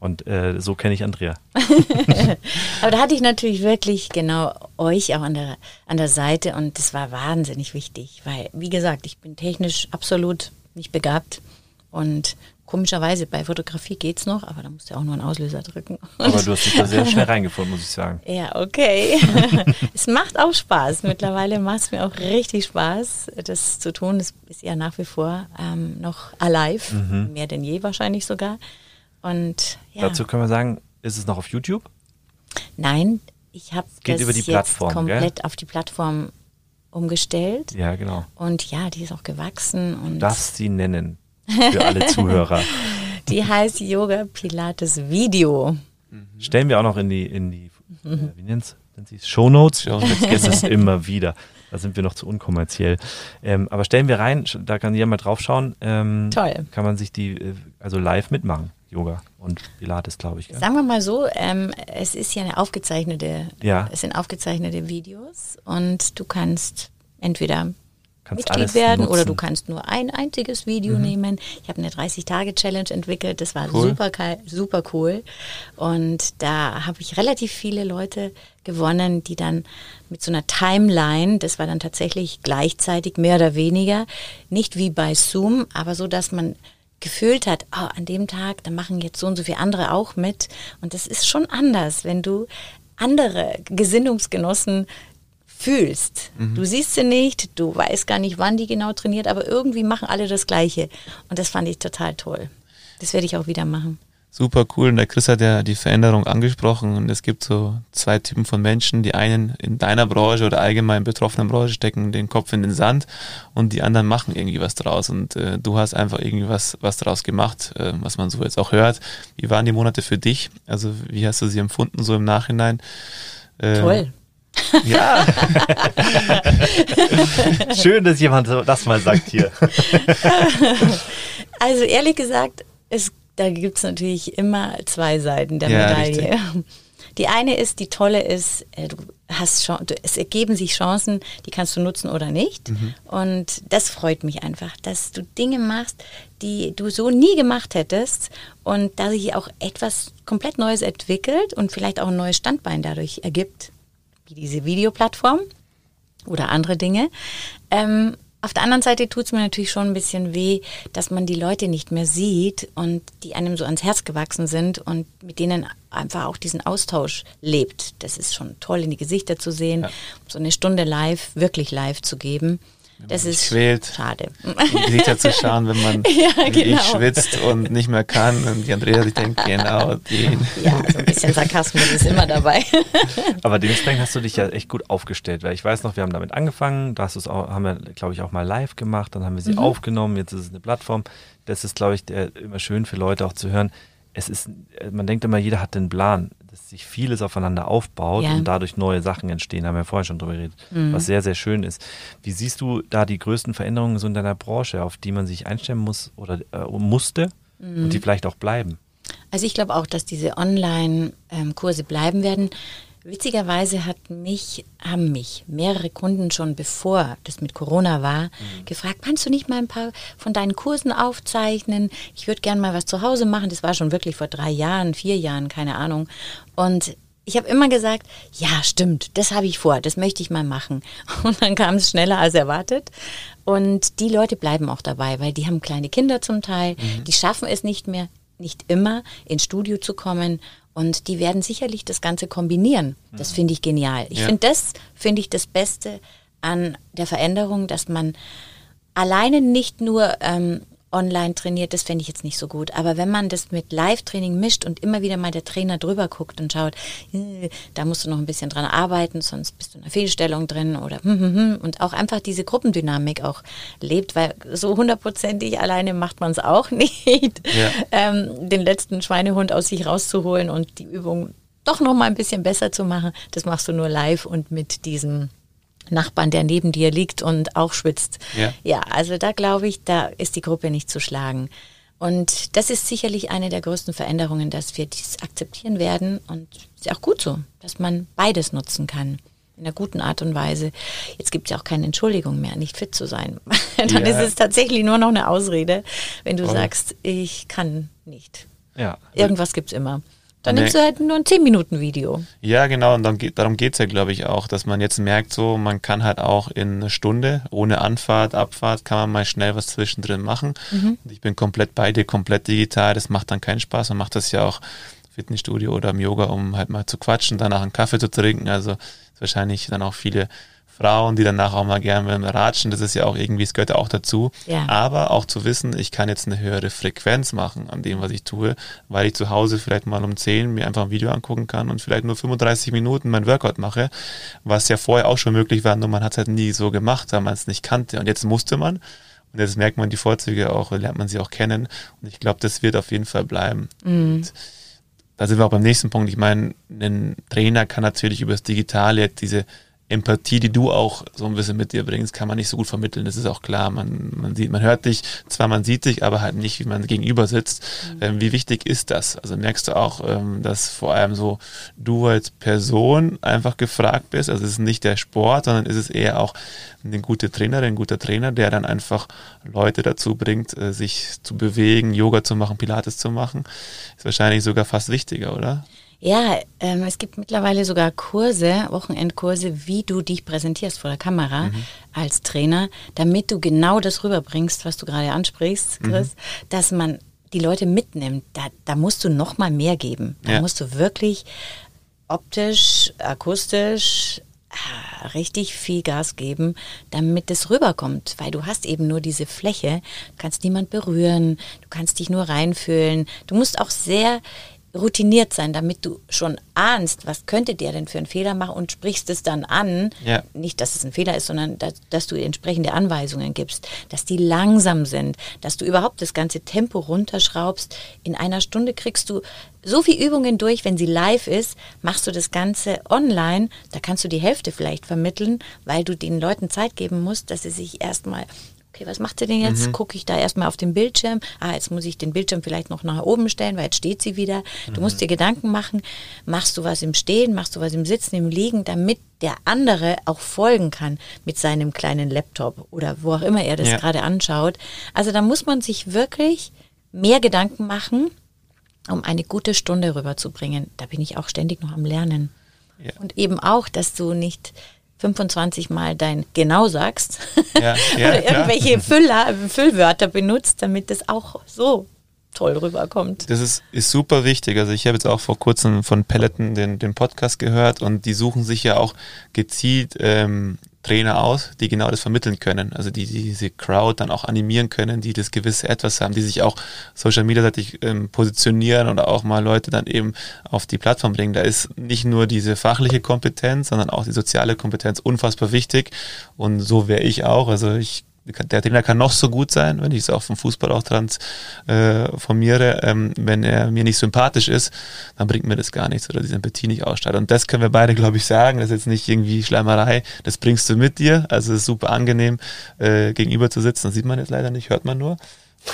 Und äh, so kenne ich Andrea. *laughs* Aber da hatte ich natürlich wirklich genau euch auch an der, an der Seite und das war wahnsinnig wichtig, weil, wie gesagt, ich bin technisch absolut nicht begabt und Komischerweise bei Fotografie geht es noch, aber da musst du auch nur einen Auslöser drücken. Aber du hast dich da sehr schnell *laughs* reingefunden, muss ich sagen. Ja, okay. *laughs* es macht auch Spaß. Mittlerweile macht es mir auch richtig Spaß, das zu tun. Es ist ja nach wie vor ähm, noch alive, mhm. mehr denn je wahrscheinlich sogar. Und ja. Dazu können wir sagen, ist es noch auf YouTube? Nein, ich habe das über die Plattform, komplett gell? auf die Plattform umgestellt. Ja, genau. Und ja, die ist auch gewachsen. Und du darfst sie nennen für alle *laughs* Zuhörer. Die heißt Yoga Pilates Video. Stellen wir auch noch in die, in die äh, wie nennt's? Show Notes. Show Notes. Jetzt es immer wieder. Da sind wir noch zu unkommerziell. Ähm, aber stellen wir rein, da kann jeder mal drauf schauen. Ähm, Toll. Kann man sich die, äh, also live mitmachen, Yoga und Pilates, glaube ich. Gell? Sagen wir mal so, ähm, es ist ja eine aufgezeichnete, ja. es sind aufgezeichnete Videos und du kannst entweder kannst Mitglied werden nutzen. oder du kannst nur ein einziges Video mhm. nehmen. Ich habe eine 30-Tage-Challenge entwickelt, das war cool. super, super cool. Und da habe ich relativ viele Leute gewonnen, die dann mit so einer Timeline, das war dann tatsächlich gleichzeitig mehr oder weniger, nicht wie bei Zoom, aber so, dass man gefühlt hat, oh, an dem Tag, da machen jetzt so und so viele andere auch mit. Und das ist schon anders, wenn du andere Gesinnungsgenossen fühlst. Mhm. Du siehst sie nicht, du weißt gar nicht, wann die genau trainiert, aber irgendwie machen alle das Gleiche. Und das fand ich total toll. Das werde ich auch wieder machen. Super cool. Und der Chris hat ja die Veränderung angesprochen. Und es gibt so zwei Typen von Menschen. Die einen in deiner Branche oder allgemein betroffenen Branche stecken den Kopf in den Sand und die anderen machen irgendwie was draus. Und äh, du hast einfach irgendwie was, was draus gemacht, äh, was man so jetzt auch hört. Wie waren die Monate für dich? Also wie hast du sie empfunden so im Nachhinein? Äh, Toll. Ja. *laughs* Schön, dass jemand das mal sagt hier. *laughs* also ehrlich gesagt, es, da gibt es natürlich immer zwei Seiten der ja, Medaille. Richtig. Die eine ist, die tolle ist, äh, du hast Chance, es ergeben sich Chancen, die kannst du nutzen oder nicht. Mhm. Und das freut mich einfach, dass du Dinge machst, die du so nie gemacht hättest und da sich auch etwas komplett Neues entwickelt und vielleicht auch ein neues Standbein dadurch ergibt wie diese Videoplattform oder andere Dinge. Ähm, auf der anderen Seite tut es mir natürlich schon ein bisschen weh, dass man die Leute nicht mehr sieht und die einem so ans Herz gewachsen sind und mit denen einfach auch diesen Austausch lebt. Das ist schon toll, in die Gesichter zu sehen, ja. so eine Stunde live, wirklich live zu geben. Das ist quält, schade. Gesichter zu schauen, wenn man *laughs* Ja, wie genau. ich schwitzt und nicht mehr kann. Und die Andrea sich denkt, genau, den. Ja, so ein bisschen Sarkasmus ist immer dabei. *laughs* Aber dementsprechend hast du dich ja echt gut aufgestellt, weil ich weiß noch, wir haben damit angefangen, da hast auch, haben wir, glaube ich, auch mal live gemacht, dann haben wir sie Mhm. aufgenommen, jetzt ist es eine Plattform. Das ist, glaube ich, der, immer schön für Leute auch zu hören. Es ist, man denkt immer, jeder hat den Plan, dass sich vieles aufeinander aufbaut Ja. und dadurch neue Sachen entstehen, haben wir vorher schon drüber geredet, Mhm. was sehr, sehr schön ist. Wie siehst du da die größten Veränderungen so in deiner Branche, auf die man sich einstellen muss oder äh, musste Mhm. und die vielleicht auch bleiben? Also ich glaube auch, dass diese Online-Kurse bleiben werden. Witzigerweise hat mich, haben mich mehrere Kunden schon bevor das mit Corona war, gefragt, kannst du nicht mal ein paar von deinen Kursen aufzeichnen? Ich würde gerne mal was zu Hause machen. Das war schon wirklich vor drei Jahren, vier Jahren, keine Ahnung. Und ich habe immer gesagt, ja, stimmt, das habe ich vor, das möchte ich mal machen. *laughs* Und dann kam es schneller als erwartet. Und die Leute bleiben auch dabei, weil die haben kleine Kinder zum Teil, die schaffen es nicht mehr, nicht immer ins Studio zu kommen. Und die werden sicherlich das Ganze kombinieren. Das finde ich genial. Ich Ja. finde das, finde ich das Beste an der Veränderung, dass man alleine nicht nur ähm, online trainiert, das fände ich jetzt nicht so gut. Aber wenn man das mit Live-Training mischt und immer wieder mal der Trainer drüber guckt und schaut, äh, da musst du noch ein bisschen dran arbeiten, sonst bist du in einer Fehlstellung drin oder hm, hm, hm, und auch einfach diese Gruppendynamik auch lebt, weil so hundertprozentig alleine macht man es auch *laughs* nicht, Ja. ähm, den letzten Schweinehund aus sich rauszuholen und die Übung doch noch mal ein bisschen besser zu machen. Das machst du nur live und mit diesem Nachbarn, der neben dir liegt und auch schwitzt. Ja. ja, also da glaube ich, da ist die Gruppe nicht zu schlagen. Und das ist sicherlich eine der größten Veränderungen, dass wir dies akzeptieren werden. Und ist ja auch gut so, dass man beides nutzen kann. In einer guten Art und Weise. Jetzt gibt es ja auch keine Entschuldigung mehr, nicht fit zu sein. *laughs* Dann Ja. ist es tatsächlich nur noch eine Ausrede, wenn du Voll. sagst, ich kann nicht. Ja. Irgendwas gibt's immer. Dann Nee. nimmst du halt nur ein 10-Minuten-Video. Ja, genau, und dann geht, darum geht's ja, glaube ich, auch, dass man jetzt merkt, so, man kann halt auch in einer Stunde, ohne Anfahrt, Abfahrt, kann man mal schnell was zwischendrin machen. Und ich bin komplett bei dir, komplett digital, das macht dann keinen Spaß. Man macht das ja auch im Fitnessstudio oder im Yoga, um halt mal zu quatschen, danach einen Kaffee zu trinken. Also ist wahrscheinlich dann auch viele Frauen, die danach auch mal gerne ratschen, das ist ja auch irgendwie, es gehört ja auch dazu. Ja. Aber auch zu wissen, ich kann jetzt eine höhere Frequenz machen an dem, was ich tue, weil ich zu Hause vielleicht mal um 10 mir einfach ein Video angucken kann und vielleicht nur 35 Minuten mein Workout mache, was ja vorher auch schon möglich war, nur man hat es halt nie so gemacht, weil man es nicht kannte. Und jetzt musste man. Und jetzt merkt man die Vorzüge auch, lernt man sie auch kennen. Und ich glaube, das wird auf jeden Fall bleiben. Und da sind wir auch beim nächsten Punkt. Ich meine, ein Trainer kann natürlich über das Digitale jetzt diese Empathie, die du auch so ein bisschen mit dir bringst, kann man nicht so gut vermitteln. Das ist auch klar. Man, man sieht, man hört dich, zwar man sieht dich, aber halt nicht, wie man gegenüber sitzt. Ähm, wie wichtig ist das? Also merkst du auch, ähm, dass vor allem so du als Person einfach gefragt bist. Also es ist nicht der Sport, sondern es ist eher auch eine gute Trainerin, ein guter Trainer, der dann einfach Leute dazu bringt, äh, sich zu bewegen, Yoga zu machen, Pilates zu machen. Ist wahrscheinlich sogar fast wichtiger, oder? Ja, ähm, es gibt mittlerweile sogar Kurse, Wochenendkurse, wie du dich präsentierst vor der Kamera als Trainer, damit du genau das rüberbringst, was du gerade ansprichst, Chris, dass man die Leute mitnimmt. Da, da musst du noch mal mehr geben. Da Ja. musst du wirklich optisch, akustisch ah, richtig viel Gas geben, damit es rüberkommt, weil du hast eben nur diese Fläche, du kannst niemand berühren, du kannst dich nur reinfühlen. Du musst auch sehr routiniert sein, damit du schon ahnst, was könnte der denn für einen Fehler machen und sprichst es dann an. Ja. Nicht, dass es ein Fehler ist, sondern dass, dass du entsprechende Anweisungen gibst, dass die langsam sind, dass du überhaupt das ganze Tempo runterschraubst. In einer Stunde kriegst du so viel Übungen durch, wenn sie live ist, machst du das Ganze online, da kannst du die Hälfte vielleicht vermitteln, weil du den Leuten Zeit geben musst, dass sie sich erstmal okay, was macht sie denn jetzt? Gucke ich da erstmal auf den Bildschirm. Ah, jetzt muss ich den Bildschirm vielleicht noch nach oben stellen, weil jetzt steht sie wieder. Du musst dir Gedanken machen, machst du was im Stehen, machst du was im Sitzen, im Liegen, damit der andere auch folgen kann mit seinem kleinen Laptop oder wo auch immer er das Ja. gerade anschaut. Also da muss man sich wirklich mehr Gedanken machen, um eine gute Stunde rüberzubringen. Da bin ich auch ständig noch am Lernen. Ja. Und eben auch, dass du nicht 25 Mal dein genau sagst Ja, *laughs* ja, oder irgendwelche Füller, Füllwörter benutzt, damit das auch so toll rüberkommt. Das ist, ist super wichtig. Also ich habe jetzt auch vor kurzem von Peloton den, den Podcast gehört und die suchen sich ja auch gezielt ähm, Trainer aus, die genau das vermitteln können. Also die, die diese Crowd dann auch animieren können, die das gewisse Etwas haben, die sich auch Social Media seitig ähm, positionieren oder auch mal Leute dann eben auf die Plattform bringen. Da ist nicht nur diese fachliche Kompetenz, sondern auch die soziale Kompetenz unfassbar wichtig. Und so wäre ich auch. Also ich der Trainer kann noch so gut sein, wenn ich es auch vom Fußball auch transformiere, äh, ähm, wenn er mir nicht sympathisch ist, dann bringt mir das gar nichts oder diese Empathie nicht ausstattet. Und das können wir beide, glaube ich, sagen. Das ist jetzt nicht irgendwie Schleimerei, das bringst du mit dir. Also es ist super angenehm, äh, gegenüber zu sitzen. Das sieht man jetzt leider nicht, hört man nur.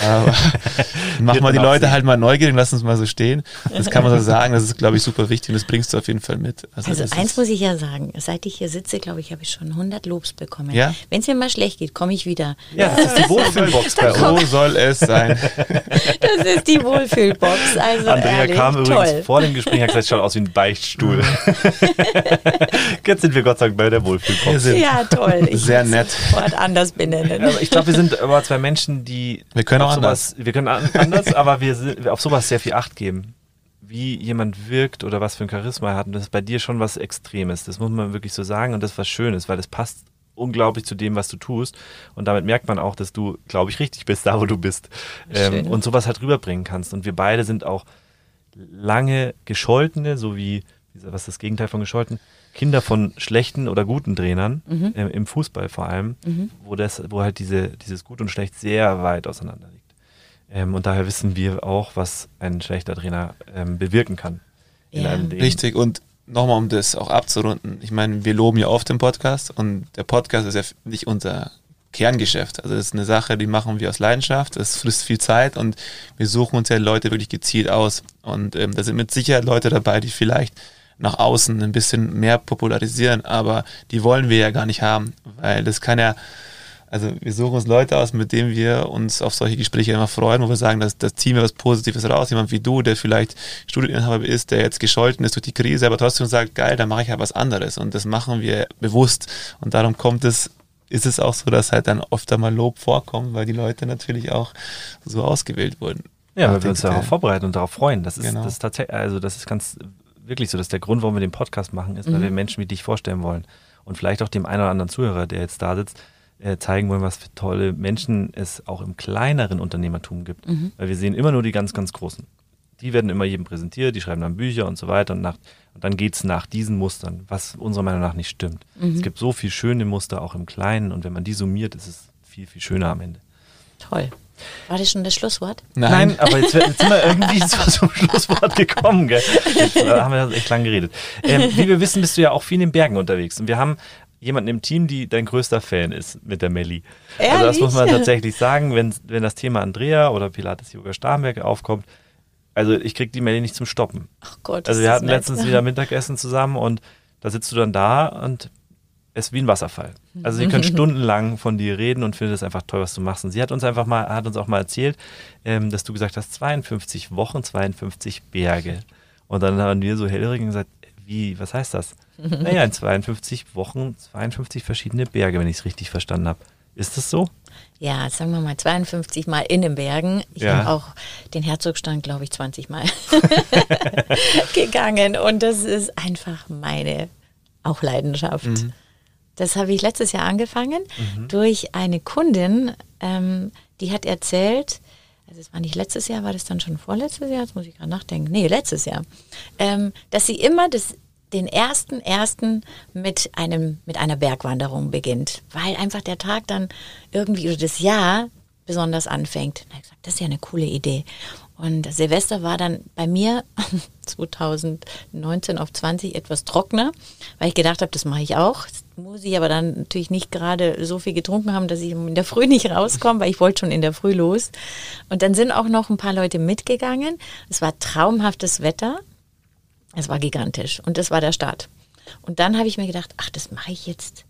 Aber *laughs* machen wir die Leute halt mal neugierig, lass uns mal so stehen. Das kann man so *laughs* sagen, das ist, glaube ich, super wichtig und das bringst du auf jeden Fall mit. Also, also eins muss ich ja sagen, seit ich hier sitze, glaube ich, habe ich schon 100 Lobs bekommen. Ja? Wenn es mir mal schlecht geht, komme ich wieder. Ja, das ist die *laughs* Wohlfühlbox bei uns. So soll es sein. Das ist die Wohlfühlbox. Also Andrea ehrlich, kam toll. übrigens vor dem Gespräch, hat gesagt, schaut aus wie ein Beichtstuhl. Jetzt sind wir Gott sei Dank bei der Wohlfühlbox. Ja, toll. Ich Sehr nett. Anders benennen. Aber ich glaube, wir sind aber zwei Menschen, die Wir können auch auf anders. sowas, wir können an- anders, aber wir sind, auf sowas sehr viel Acht geben. Wie jemand wirkt oder was für ein Charisma er hat. Und das ist bei dir schon was Extremes. Das muss man wirklich so sagen. Und das ist was Schönes, weil das passt unglaublich zu dem, was du tust. Und damit merkt man auch, dass du, glaube ich, richtig bist, da wo du bist. Ähm, und sowas halt rüberbringen kannst. Und wir beide sind auch lange gescholtene, so wie, was ist das Gegenteil von gescholten? Kinder von schlechten oder guten Trainern, ähm, im Fußball vor allem, wo, das, wo halt diese, dieses Gut und Schlecht sehr weit auseinander liegt. Ähm, und daher wissen wir auch, was ein schlechter Trainer ähm, bewirken kann. in Ja. Richtig. Und nochmal, um das auch abzurunden. Ich meine, wir loben ja oft den Podcast und der Podcast ist ja nicht unser Kerngeschäft. Also das ist eine Sache, die machen wir aus Leidenschaft. Das frisst viel Zeit und wir suchen uns ja Leute wirklich gezielt aus. Und ähm, da sind mit Sicherheit Leute dabei, die vielleicht nach außen ein bisschen mehr popularisieren, aber die wollen wir ja gar nicht haben, weil das kann ja, also wir suchen uns Leute aus, mit denen wir uns auf solche Gespräche immer freuen, wo wir sagen, dass das ziehen wir was Positives raus. Jemand wie du, der vielleicht Studieninhaber ist, der jetzt gescholten ist durch die Krise, aber trotzdem sagt, geil, dann mache ich halt was anderes. Und das machen wir bewusst. Und darum kommt es, ist es auch so, dass halt dann oft einmal Lob vorkommt, weil die Leute natürlich auch so ausgewählt wurden. Ja, weil wir uns darauf vorbereiten und darauf freuen. Das ist, Genau. das ist tatsächlich, also das ist ganz wirklich so, dass der Grund, warum wir den Podcast machen, ist, weil wir Menschen wie dich vorstellen wollen. Und vielleicht auch dem einen oder anderen Zuhörer, der jetzt da sitzt, äh, zeigen wollen, was für tolle Menschen es auch im kleineren Unternehmertum gibt. Weil wir sehen immer nur die ganz, ganz großen. Die werden immer jedem präsentiert, die schreiben dann Bücher und so weiter und, nach, und dann geht's nach diesen Mustern, was unserer Meinung nach nicht stimmt. Es gibt so viel schöne Muster auch im Kleinen und wenn man die summiert, ist es viel, viel schöner am Ende. Toll. War das schon das Schlusswort? Nein, aber jetzt, jetzt sind wir irgendwie zum Schlusswort gekommen. Gell? Jetzt äh, haben wir echt lang geredet. Ähm, wie wir wissen, bist du ja auch viel in den Bergen unterwegs. Und wir haben jemanden im Team, die dein größter Fan ist mit der Melli. Also das Ehrlich? muss man tatsächlich sagen, wenn, wenn das Thema Andrea oder Pilates Yoga Starnberg aufkommt. Also ich krieg die Melli nicht zum Stoppen. Ach Gott. Also wir hatten nett. letztens wieder Mittagessen zusammen und da sitzt du dann da und ist wie ein Wasserfall. Also sie können *laughs* stundenlang von dir reden und findet es einfach toll, was du machst. Und sie hat uns einfach mal, hat uns auch mal erzählt, ähm, dass du gesagt hast, 52 Wochen, 52 Berge. Und dann haben wir so hellhörig gesagt, wie, was heißt das? *laughs* naja, in 52 Wochen, 52 verschiedene Berge, wenn ich es richtig verstanden habe. Ist das so? Ja, sagen wir mal 52 Mal in den Bergen. Ich Ja. habe auch den Herzogstand, glaube ich, 20 Mal *laughs* gegangen. Und das ist einfach meine auch Leidenschaft. Das habe ich letztes Jahr angefangen durch eine Kundin, ähm, die hat erzählt, also es war nicht letztes Jahr, war das dann schon vorletztes Jahr? Jetzt muss ich gerade nachdenken. Nee, letztes Jahr. Ähm, dass sie immer das, den ersten ersten mit einem mit einer Bergwanderung beginnt, weil einfach der Tag dann irgendwie oder das Jahr besonders anfängt. Da ich gesagt, das ist ja eine coole Idee. Und Silvester war dann bei mir *laughs* 2019 auf 20 etwas trockener, weil ich gedacht habe, das mache ich auch. Muss ich aber dann natürlich nicht gerade so viel getrunken haben, dass ich in der Früh nicht rauskomme, weil ich wollte schon in der Früh los. Und dann sind auch noch ein paar Leute mitgegangen. Es war traumhaftes Wetter. Es war gigantisch und das war der Start. Und dann habe ich mir gedacht, ach, das mache ich jetzt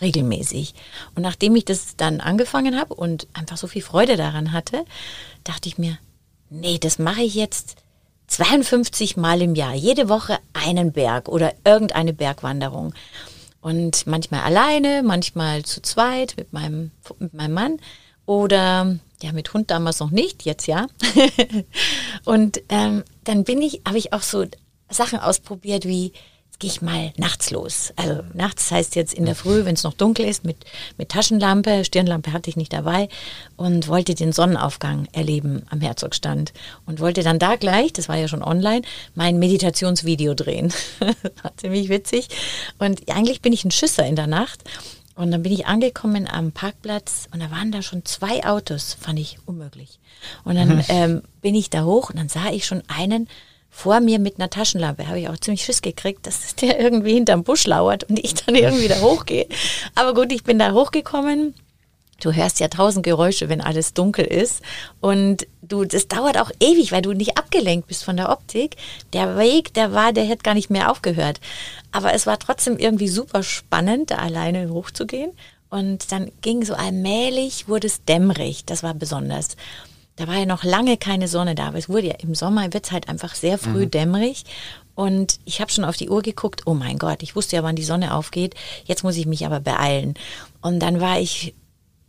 regelmäßig. Und nachdem ich das dann angefangen habe und einfach so viel Freude daran hatte, dachte ich mir, nee, das mache ich jetzt 52 Mal im Jahr, jede Woche einen Berg oder irgendeine Bergwanderung. Und manchmal alleine, manchmal zu zweit mit meinem, mit meinem Mann oder ja, mit Hund damals noch nicht, jetzt ja. *laughs* und ähm, dann bin ich, habe ich auch so Sachen ausprobiert wie, gehe ich mal nachts los. Also nachts heißt jetzt in der Früh, wenn es noch dunkel ist, mit, mit Taschenlampe, Stirnlampe hatte ich nicht dabei und wollte den Sonnenaufgang erleben am Herzogstand und wollte dann da gleich, das war ja schon online, mein Meditationsvideo drehen. *laughs* war ziemlich witzig. Und eigentlich bin ich ein Schisser in der Nacht. Und dann bin ich angekommen am Parkplatz und da waren da schon zwei Autos, fand ich unmöglich. Und dann *laughs* ähm, bin ich da hoch und dann sah ich schon einen vor mir mit einer Taschenlampe. Habe ich auch ziemlich Schiss gekriegt, dass *laughs* der irgendwie hinterm Busch lauert und ich dann irgendwie da hochgehe. Aber gut, ich bin da hochgekommen. Du hörst ja tausend Geräusche, wenn alles dunkel ist. Und du, das dauert auch ewig, weil du nicht abgelenkt bist von der Optik. Der Weg, der war, der hätte gar nicht mehr aufgehört. Aber es war trotzdem irgendwie super spannend, da alleine hochzugehen. Und dann ging so allmählich, wurde es dämmerig. Das war besonders. Da war ja noch lange keine Sonne da, aber es wurde ja im Sommer, wird es halt einfach sehr früh mhm. dämmerig. Und ich habe schon auf die Uhr geguckt, oh mein Gott, ich wusste ja, wann die Sonne aufgeht, jetzt muss ich mich aber beeilen. Und dann war ich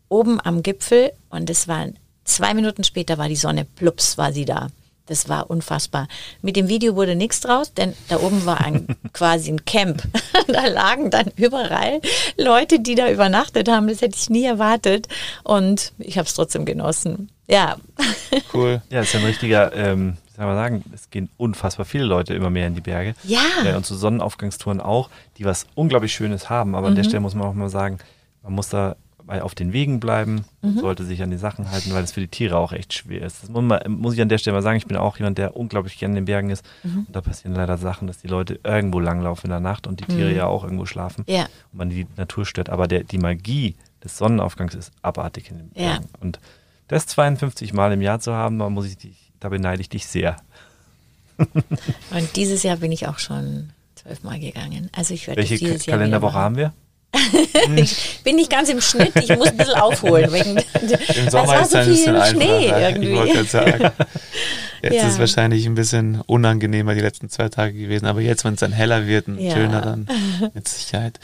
oben am Gipfel und es war zwei Minuten später war die Sonne, plups, war sie da. Das war unfassbar. Mit dem Video wurde nichts draus, denn da oben war ein, *laughs* quasi ein Camp. *laughs* da lagen dann überall Leute, die da übernachtet haben. Das hätte ich nie erwartet. Und ich habe es trotzdem genossen. Ja. *laughs* Cool. Ja, ist ja ein richtiger, ähm, wie soll man sagen, es gehen unfassbar viele Leute immer mehr in die Berge. Ja. ja und zu Sonnenaufgangstouren auch, die was unglaublich Schönes haben. Aber mhm. an der mhm. Stelle muss man auch mal sagen, man muss da auf den Wegen bleiben, mhm. sollte sich an die Sachen halten, weil es für die Tiere auch echt schwer ist. Das muss, man, muss ich an der Stelle mal sagen. Ich bin auch jemand, der unglaublich gerne in den Bergen ist. Mhm. Und da passieren leider Sachen, dass die Leute irgendwo langlaufen in der Nacht und die Tiere mhm. ja auch irgendwo schlafen ja. und man die Natur stört. Aber der, die Magie des Sonnenaufgangs ist abartig in den Bergen. Ja. Und das 52 Mal im Jahr zu haben, da, muss ich dich, da beneide ich dich sehr. *laughs* und dieses Jahr bin ich auch schon zwölfmal gegangen. Also ich werde Welche dieses Kalenderwoche haben wir? *laughs* ich bin nicht ganz im Schnitt, ich muss ein bisschen aufholen. Wegen, *laughs* Im Sommer ist so ein bisschen Schnee irgendwie. Ich sagen. Jetzt ja. ist es wahrscheinlich ein bisschen unangenehmer die letzten zwei Tage gewesen, aber jetzt, wenn es dann heller wird und ja. schöner, dann *laughs* mit Sicherheit.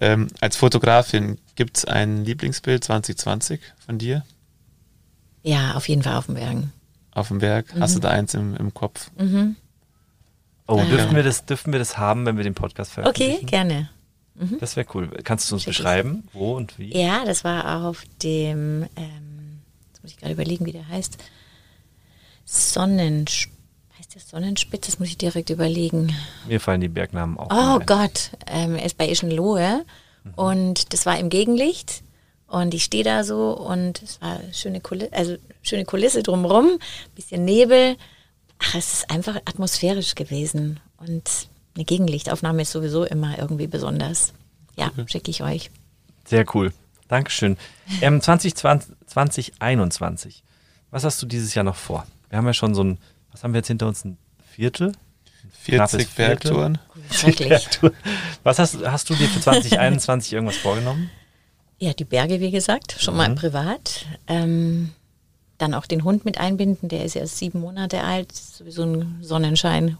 Ähm, als Fotografin, gibt es ein Lieblingsbild 2020 von dir? Ja, auf jeden Fall auf dem Berg. Auf dem Berg? Mhm. Hast du da eins im, im Kopf? Mhm. Oh, dürfen, wir das, dürfen wir das haben, wenn wir den Podcast veröffentlichen? Okay, gerne. Mhm. Das wäre cool. Kannst du uns beschreiben, wo und wie? Ja, das war auf dem, ähm, jetzt muss ich gerade überlegen, wie der heißt. Sonnenspitz. Heißt der Sonnenspitz? Das muss ich direkt überlegen. Mir fallen die Bergnamen auch. Oh Gott, ähm, er ist bei Ischenlohe mhm. und das war im Gegenlicht. Und ich stehe da so und es war schöne Kulisse, also schöne Kulisse drumherum, bisschen Nebel. Ach, es ist einfach atmosphärisch gewesen. Und eine Gegenlichtaufnahme ist sowieso immer irgendwie besonders. Ja, okay. schicke ich euch. Sehr cool. Dankeschön. Ähm, 2020, 2021. Was hast du dieses Jahr noch vor? Wir haben ja schon so ein, was haben wir jetzt hinter uns? Ein Viertel? 40 Bergtouren. Was hast, hast du dir für 2021 irgendwas vorgenommen? Ja, die Berge, wie gesagt, schon mhm. mal privat. Ähm, dann auch den Hund mit einbinden, der ist erst sieben Monate alt, sowieso ein Sonnenschein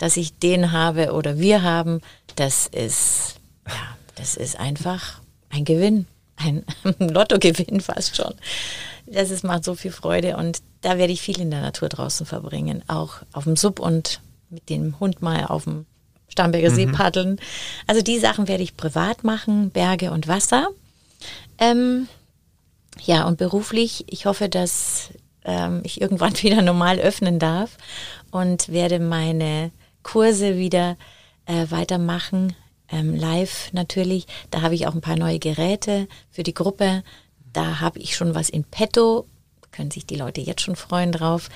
dass ich den habe oder wir haben, das ist, ja, das ist einfach ein Gewinn, ein *laughs* Lottogewinn fast schon. Das ist, macht so viel Freude und da werde ich viel in der Natur draußen verbringen, auch auf dem Sub und mit dem Hund mal auf dem Starnberger See mhm. paddeln. Also die Sachen werde ich privat machen, Berge und Wasser. Ähm, ja, und beruflich, ich hoffe, dass ähm, ich irgendwann *laughs* wieder normal öffnen darf und werde meine Kurse wieder äh, weitermachen, ähm, live natürlich. Da habe ich auch ein paar neue Geräte für die Gruppe. Da habe ich schon was in petto. Können sich die Leute jetzt schon freuen drauf.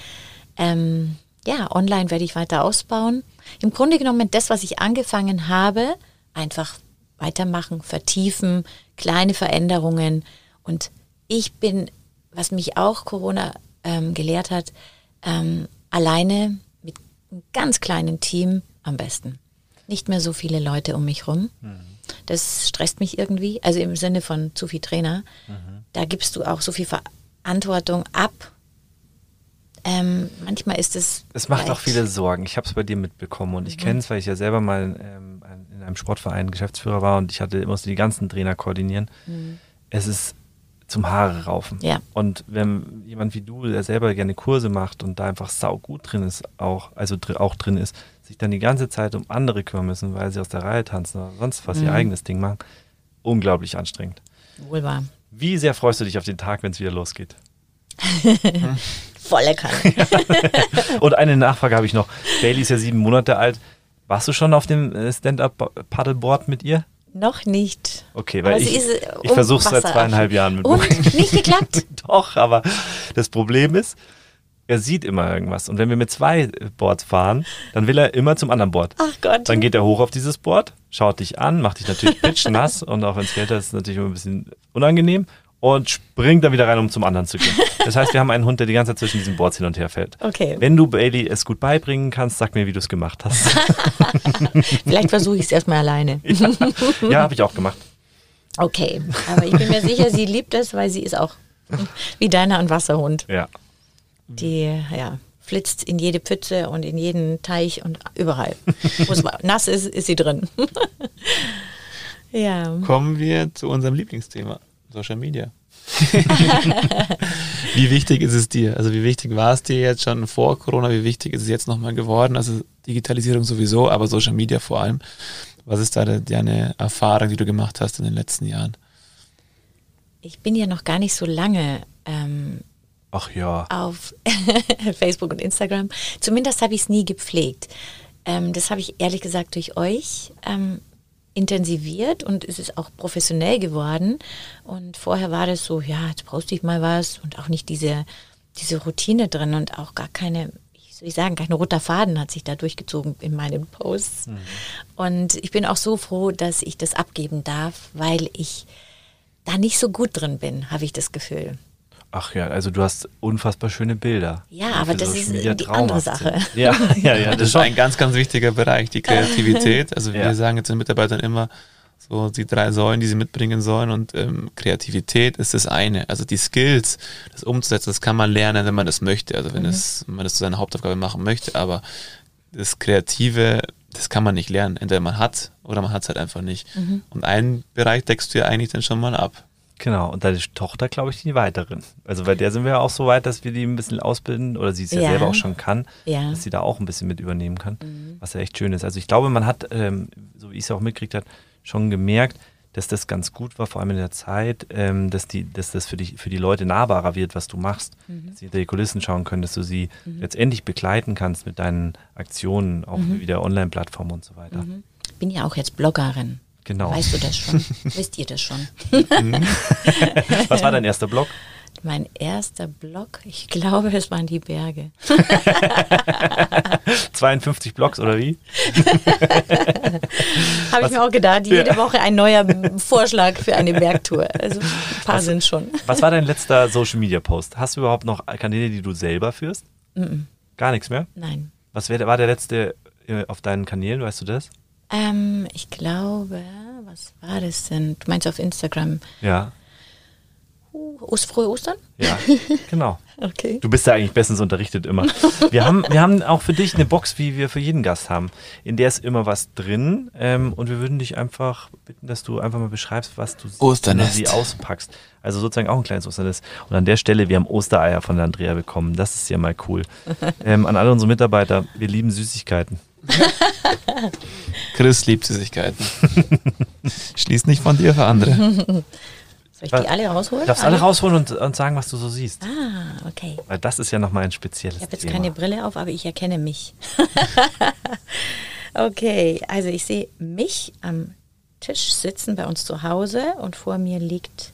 Ähm, ja, online werde ich weiter ausbauen. Im Grunde genommen das, was ich angefangen habe, einfach weitermachen, vertiefen, kleine Veränderungen. Und ich bin, was mich auch Corona ähm, gelehrt hat, ähm, alleine einem ganz kleinen Team am besten. Nicht mehr so viele Leute um mich rum. Mhm. Das stresst mich irgendwie, also im Sinne von zu viel Trainer. Mhm. Da gibst du auch so viel Verantwortung ab. Ähm, manchmal ist es. Es macht auch viele Sorgen. Ich habe es bei dir mitbekommen und ich mhm. kenne es, weil ich ja selber mal ähm, in einem Sportverein Geschäftsführer war und ich hatte musste die ganzen Trainer koordinieren. Mhm. Es ist zum Haare raufen. Ja. Und wenn jemand wie du, der selber gerne Kurse macht und da einfach sau gut drin ist, auch, also dr auch drin ist, sich dann die ganze Zeit um andere kümmern müssen, weil sie aus der Reihe tanzen oder sonst was Mhm. ihr eigenes Ding machen. Unglaublich anstrengend. Wohl wahr. Wie sehr freust du dich auf den Tag, wenn es wieder losgeht? *laughs* Volle Kanne. *laughs* Und eine Nachfrage habe ich noch. Bailey ist ja sieben Monate alt. Warst du schon auf dem äh, Stand-Up-Paddleboard mit ihr? Noch nicht. Okay, weil Aber ich, äh, ich um versuche es seit zweieinhalb Jahren mit Und nicht geklappt. *laughs* Doch, aber das Problem ist, er sieht immer irgendwas. Und wenn wir mit zwei äh, Boards fahren, dann will er immer zum anderen Board. Ach Gott. Dann geht er hoch auf dieses Board, schaut dich an, macht dich natürlich *laughs* pitchnass und auch wenn es kälter ist, ist es natürlich immer ein bisschen unangenehm und springt dann wieder rein, um zum anderen zu gehen. Das heißt, wir haben einen Hund, der die ganze Zeit zwischen diesen Boards hin und her fällt. Okay. Wenn du Bailey es gut beibringen kannst, sag mir, wie du es gemacht hast. *laughs* Vielleicht versuche ich es erstmal alleine. *laughs* ja, habe ich auch gemacht. Okay. Aber ich bin mir sicher, sie liebt es, weil sie ist auch wie deiner ein Wasserhund. Ja. Die, ja, flitzt in jede Pfütze und in jeden Teich und überall. Wo es nass ist, ist sie drin. *laughs* ja. Kommen wir zu unserem Lieblingsthema, Social Media. *laughs* wie wichtig ist es dir? Also wie wichtig war es dir jetzt schon vor Corona? Wie wichtig ist es jetzt nochmal geworden? Also Digitalisierung sowieso, aber Social Media vor allem. Was ist da de- deine Erfahrung, die du gemacht hast in den letzten Jahren? Ich bin ja noch gar nicht so lange ähm, Ach ja. auf *laughs* Facebook und Instagram. Zumindest habe ich es nie gepflegt. Ähm, das habe ich ehrlich gesagt durch euch ähm, intensiviert und es ist auch professionell geworden. Und vorher war das so, ja, jetzt poste ich mal was und auch nicht diese, diese Routine drin und auch gar keine, wie soll ich sagen, kein roter Faden hat sich da durchgezogen in meinen Posts. Und ich bin auch so froh, dass ich das abgeben darf, weil ich da nicht so gut drin bin, habe ich das Gefühl. Ach ja, also du hast unfassbar schöne Bilder. Ja, die aber das ist die andere Sache. Ja, ja, ja, *laughs* Das das ist schon. ein ganz, ganz wichtiger Bereich, die Kreativität. Also wir Ja. sagen jetzt den Mitarbeitern immer so die drei Säulen, die sie mitbringen sollen und ähm, Kreativität ist das eine. Also die Skills, das umzusetzen, das kann man lernen, wenn man das möchte. Also wenn, es, wenn man das zu seiner Hauptaufgabe machen möchte, aber das Kreative, das kann man nicht lernen. Entweder man hat oder man hat es halt einfach nicht. Und einen Bereich deckst du ja eigentlich dann schon mal ab. Genau, und deine Tochter, glaube ich, die weiteren. Also bei der sind wir ja auch so weit, dass wir die ein bisschen ausbilden oder sie es ja, Ja. selber auch schon kann, Ja. dass sie da auch ein bisschen mit übernehmen kann, was ja echt schön ist. Also ich glaube, man hat, ähm, so wie ich es auch mitgekriegt habe, schon gemerkt, dass das ganz gut war, vor allem in der Zeit, ähm, dass, die, dass das für die, für die Leute nahbarer wird, was du machst. Dass sie hinter die Kulissen schauen können, dass du sie letztendlich begleiten kannst mit deinen Aktionen, auch wie der Online-Plattform und so weiter. Ich bin ja auch jetzt Bloggerin. Genau. Weißt du das schon? *laughs* Wisst ihr das schon? Was war dein erster Blog? Mein erster Blog, ich glaube, es waren die Berge. *laughs* 52 Blogs oder wie? *laughs* Habe ich mir auch gedacht, jede Woche ein neuer Vorschlag für eine Bergtour. Also ein paar sind schon. Was war dein letzter Social Media Post? Hast du überhaupt noch Kanäle, die du selber führst? Gar nichts mehr? Nein. Was wär, war der letzte äh, auf deinen Kanälen, weißt du das? Ähm, ich glaube, was war das denn? Du meinst auf Instagram? Ja. Uh, Ost, frohe Ostern? Ja, *laughs* genau. Okay. Du bist ja eigentlich bestens unterrichtet immer. Wir haben, wir haben auch für dich eine Box, wie wir für jeden Gast haben. In der ist immer was drin. Ähm, und wir würden dich einfach bitten, dass du einfach mal beschreibst, was du siehst, Osternest. sie auspackst. Also sozusagen auch ein kleines Osternest. Und an der Stelle, wir haben Ostereier von der Andrea bekommen. Das ist ja mal cool. *laughs* Ähm, an alle unsere Mitarbeiter, wir lieben Süßigkeiten. *laughs* Chris liebt Süßigkeiten. *laughs* Schließ nicht von dir für andere. *laughs* Soll ich die alle rausholen? Du darfst alle rausholen und, und sagen, was du so siehst. Ah, okay. Weil das ist ja nochmal ein spezielles Ich habe jetzt Thema. keine Brille auf, aber ich erkenne mich. okay, also ich sehe mich am Tisch sitzen bei uns zu Hause und vor mir liegt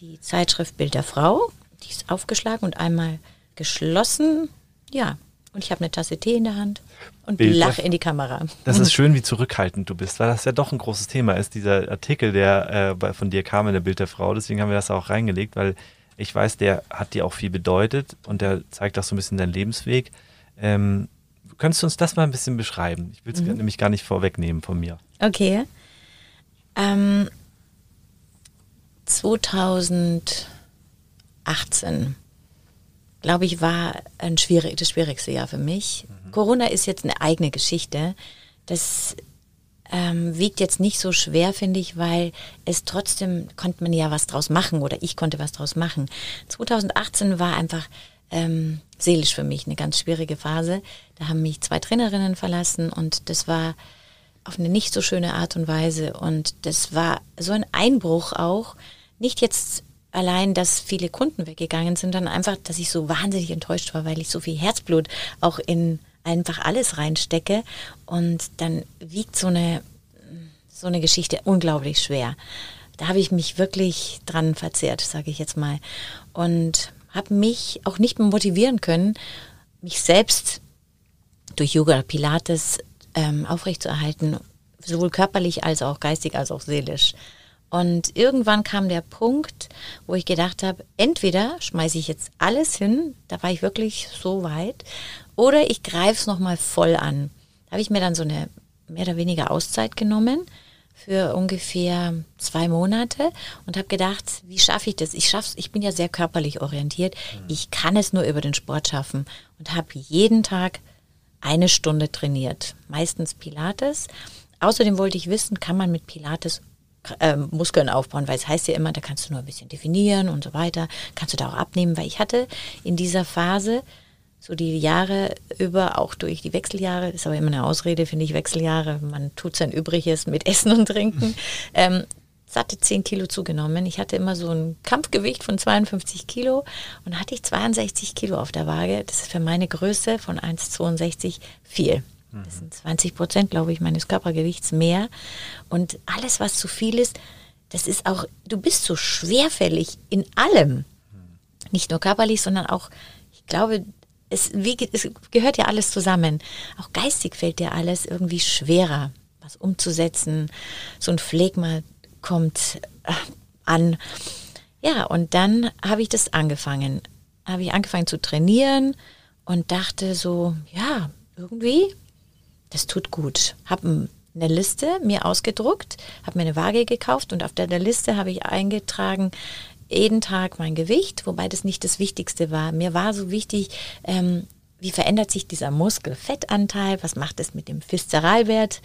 die Zeitschrift Bild der Frau. Die ist aufgeschlagen und einmal geschlossen. Ja, und ich habe eine Tasse Tee in der Hand und lache in die Kamera. Das ist *laughs* schön, wie zurückhaltend du bist, weil das ja doch ein großes Thema ist, dieser Artikel, der äh, von dir kam in der Bild der Frau. Deswegen haben wir das auch reingelegt, weil ich weiß, der hat dir auch viel bedeutet und der zeigt auch so ein bisschen deinen Lebensweg. Ähm, könntest du uns das mal ein bisschen beschreiben? Ich will es nämlich gar nicht vorwegnehmen von mir. Okay. Ähm, 2018, glaube ich, war ein schwierig, das schwierigste Jahr für mich. Corona ist jetzt eine eigene Geschichte. Das ähm, wiegt jetzt nicht so schwer, finde ich, weil es trotzdem konnte man ja was draus machen oder ich konnte was draus machen. 2018 war einfach ähm, seelisch für mich eine ganz schwierige Phase. Da haben mich zwei Trainerinnen verlassen und das war auf eine nicht so schöne Art und Weise. Und das war so ein Einbruch auch. Nicht jetzt allein, dass viele Kunden weggegangen sind, sondern einfach, dass ich so wahnsinnig enttäuscht war, weil ich so viel Herzblut auch in einfach alles reinstecke. Und dann wiegt so eine, so eine Geschichte unglaublich schwer. Da habe ich mich wirklich dran verzehrt, sage ich jetzt mal. Und habe mich auch nicht mehr motivieren können, mich selbst durch Yoga Pilates ähm, aufrechtzuerhalten, sowohl körperlich als auch geistig als auch seelisch. Und irgendwann kam der Punkt, wo ich gedacht habe, entweder schmeiße ich jetzt alles hin, da war ich wirklich so weit, oder ich greife es nochmal voll an. Da habe ich mir dann so eine mehr oder weniger Auszeit genommen für ungefähr zwei Monate und habe gedacht, wie schaffe ich das? Ich schaff's, ich bin ja sehr körperlich orientiert. Ich kann es nur über den Sport schaffen und habe jeden Tag eine Stunde trainiert, meistens Pilates. Außerdem wollte ich wissen, kann man mit Pilates äh, Muskeln aufbauen, weil es heißt ja immer, da kannst du nur ein bisschen definieren und so weiter, kannst du da auch abnehmen, weil ich hatte in dieser Phase so die Jahre über, auch durch die Wechseljahre, ist aber immer eine Ausrede, finde ich, Wechseljahre, man tut sein Übriges mit Essen und Trinken, *laughs* ähm, satte 10 Kilo zugenommen. Ich hatte immer so ein Kampfgewicht von 52 Kilo und hatte ich 62 Kilo auf der Waage. Das ist für meine Größe von 1,62 viel. Das sind 20 Prozent, glaube ich, meines Körpergewichts mehr. Und alles, was zu viel ist, das ist auch, du bist so schwerfällig in allem. Nicht nur körperlich, sondern auch, ich glaube, es, wie, es gehört ja alles zusammen. Auch geistig fällt dir alles irgendwie schwerer, was umzusetzen. So ein Phlegma kommt äh, an. Ja, und dann habe ich das angefangen. Habe ich angefangen zu trainieren und dachte so, ja, irgendwie, das tut gut. Habe eine Liste mir ausgedruckt, habe mir eine Waage gekauft und auf der Liste habe ich eingetragen, jeden Tag mein Gewicht, wobei das nicht das Wichtigste war. Mir war so wichtig, ähm, wie verändert sich dieser Muskelfettanteil, was macht es mit dem Viszeralwert,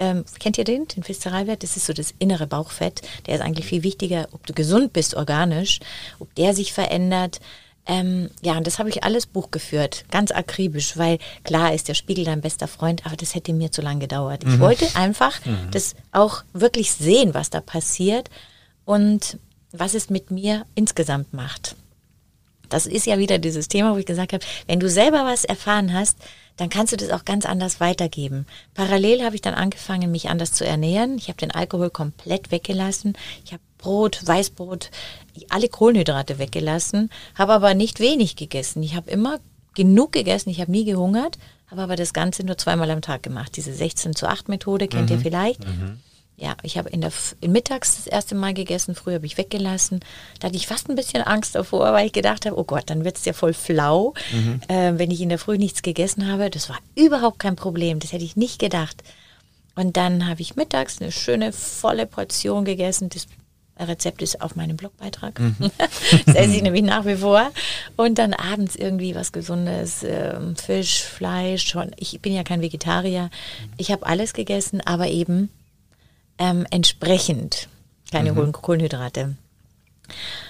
ähm, kennt ihr den, den Viszeralwert? Das ist so das innere Bauchfett. Der ist eigentlich viel wichtiger, ob du gesund bist organisch, ob der sich verändert. Ähm, ja, und das habe ich alles Buch geführt, ganz akribisch, weil klar ist der Spiegel dein bester Freund, aber das hätte mir zu lange gedauert. Ich mhm. wollte einfach mhm. das auch wirklich sehen, was da passiert und was es mit mir insgesamt macht. Das ist ja wieder dieses Thema, wo ich gesagt habe, wenn du selber was erfahren hast, dann kannst du das auch ganz anders weitergeben. Parallel habe ich dann angefangen, mich anders zu ernähren. Ich habe den Alkohol komplett weggelassen. Ich habe Brot, Weißbrot, alle Kohlenhydrate weggelassen, habe aber nicht wenig gegessen. Ich habe immer genug gegessen, ich habe nie gehungert, habe aber das Ganze nur zweimal am Tag gemacht. Diese 16 zu 8 Methode kennt mhm. ihr vielleicht. Mhm. Ja, ich habe in der mittags das erste Mal gegessen, früher habe ich weggelassen. Da hatte ich fast ein bisschen Angst davor, weil ich gedacht habe, oh Gott, dann wird es ja voll flau, mhm. äh, wenn ich in der Früh nichts gegessen habe. Das war überhaupt kein Problem, das hätte ich nicht gedacht. Und dann habe ich mittags eine schöne volle Portion gegessen. Das Rezept ist auf meinem Blogbeitrag. Mhm. *laughs* das esse ich *laughs* nämlich nach wie vor. Und dann abends irgendwie was Gesundes, äh, Fisch, Fleisch. Schon. Ich bin ja kein Vegetarier. Ich habe alles gegessen, aber eben ähm, entsprechend keine mhm. Kohlenhydrate.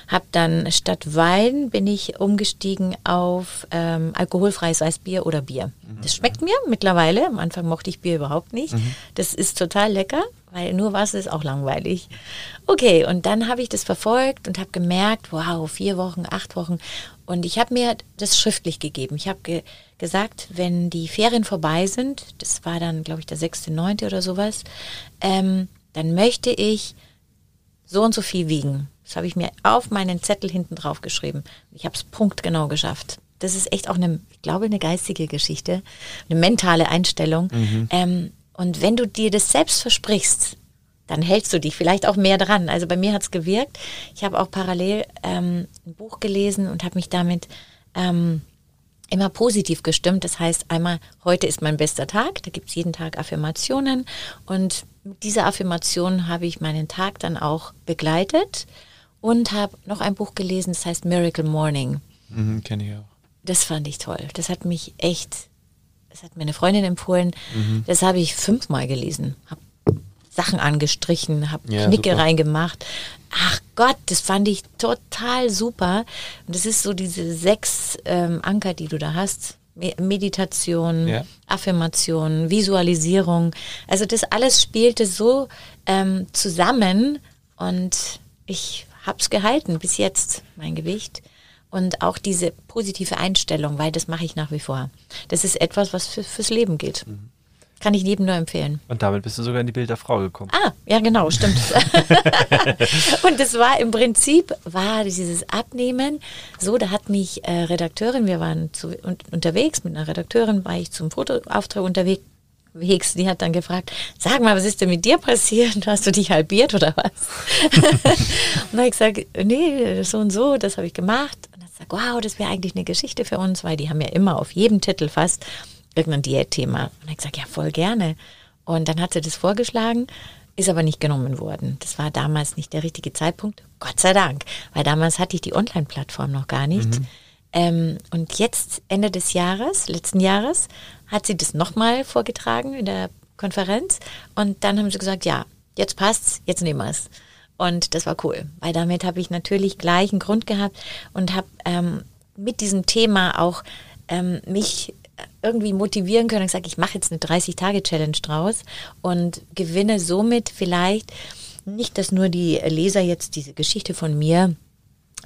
Hab dann statt Wein bin ich umgestiegen auf ähm, alkoholfreies Weißbier oder Bier. Mhm. Das schmeckt mir mittlerweile. Am Anfang mochte ich Bier überhaupt nicht. Mhm. Das ist total lecker, weil nur Wasser ist auch langweilig. Okay, und dann habe ich das verfolgt und habe gemerkt, wow, vier Wochen, acht Wochen. Und ich habe mir das schriftlich gegeben. Ich habe ge gesagt, wenn die Ferien vorbei sind, das war dann, glaube ich, der 6.9. oder sowas, ähm, dann möchte ich so und so viel wiegen. Das habe ich mir auf meinen Zettel hinten drauf geschrieben. Ich habe es punktgenau geschafft. Das ist echt auch eine, ich glaube, eine geistige Geschichte, eine mentale Einstellung. Mhm. Ähm, und wenn du dir das selbst versprichst, dann hältst du dich vielleicht auch mehr dran. Also bei mir hat es gewirkt. Ich habe auch parallel ähm, ein Buch gelesen und habe mich damit ähm, immer positiv gestimmt. Das heißt einmal, heute ist mein bester Tag. Da gibt es jeden Tag Affirmationen. Und mit dieser Affirmation habe ich meinen Tag dann auch begleitet und habe noch ein Buch gelesen, das heißt Miracle Morning. Mhm, Kenne ich auch. Das fand ich toll. Das hat mich echt, das hat mir eine Freundin empfohlen. Mhm. Das habe ich fünfmal gelesen. Hab Sachen angestrichen, habe Ja, Knicke super. reingemacht. Ach Gott, das fand ich total super. Und das ist so diese sechs ähm, Anker, die du da hast. Me- Meditation, Ja. Affirmation, Visualisierung. Also das alles spielte so ähm, zusammen und ich habe es gehalten bis jetzt, mein Gewicht. Und auch diese positive Einstellung, weil das mache ich nach wie vor. Das ist etwas, was für, fürs Leben gilt. Kann ich jedem nur empfehlen. Und damit bist du sogar in die Bild der Frau gekommen. Ah, ja genau, stimmt. *laughs* *laughs* und es war im Prinzip, war dieses Abnehmen so, da hat mich äh, Redakteurin, wir waren zu, un, unterwegs, mit einer Redakteurin war ich zum Fotoauftrag unterwegs, die hat dann gefragt, sag mal, was ist denn mit dir passiert? *laughs* Hast du dich halbiert oder was? und dann habe ich gesagt, nee, so und so, das habe ich gemacht. Sagt, wow, das wäre eigentlich eine Geschichte für uns, weil die haben ja immer auf jedem Titel fast irgendein Diätthema. Und dann ich gesagt, ja, voll gerne. Und dann hat sie das vorgeschlagen, ist aber nicht genommen worden. Das war damals nicht der richtige Zeitpunkt. Gott sei Dank, weil damals hatte ich die Online-Plattform noch gar nicht. Ähm, und jetzt, Ende des Jahres, letzten Jahres, hat sie das nochmal vorgetragen in der Konferenz. Und dann haben sie gesagt, ja, jetzt passt's, jetzt nehmen wir es. Und das war cool, weil damit habe ich natürlich gleich einen Grund gehabt und habe ähm, mit diesem Thema auch ähm, mich irgendwie motivieren können und gesagt, ich mache jetzt eine 30-Tage-Challenge draus und gewinne somit vielleicht nicht, dass nur die Leser jetzt diese Geschichte von mir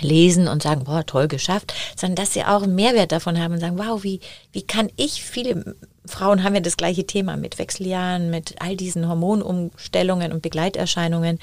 lesen und sagen, boah, toll geschafft, sondern dass sie auch einen Mehrwert davon haben und sagen, wow, wie, wie kann ich, viele Frauen haben ja das gleiche Thema mit Wechseljahren, mit all diesen Hormonumstellungen und Begleiterscheinungen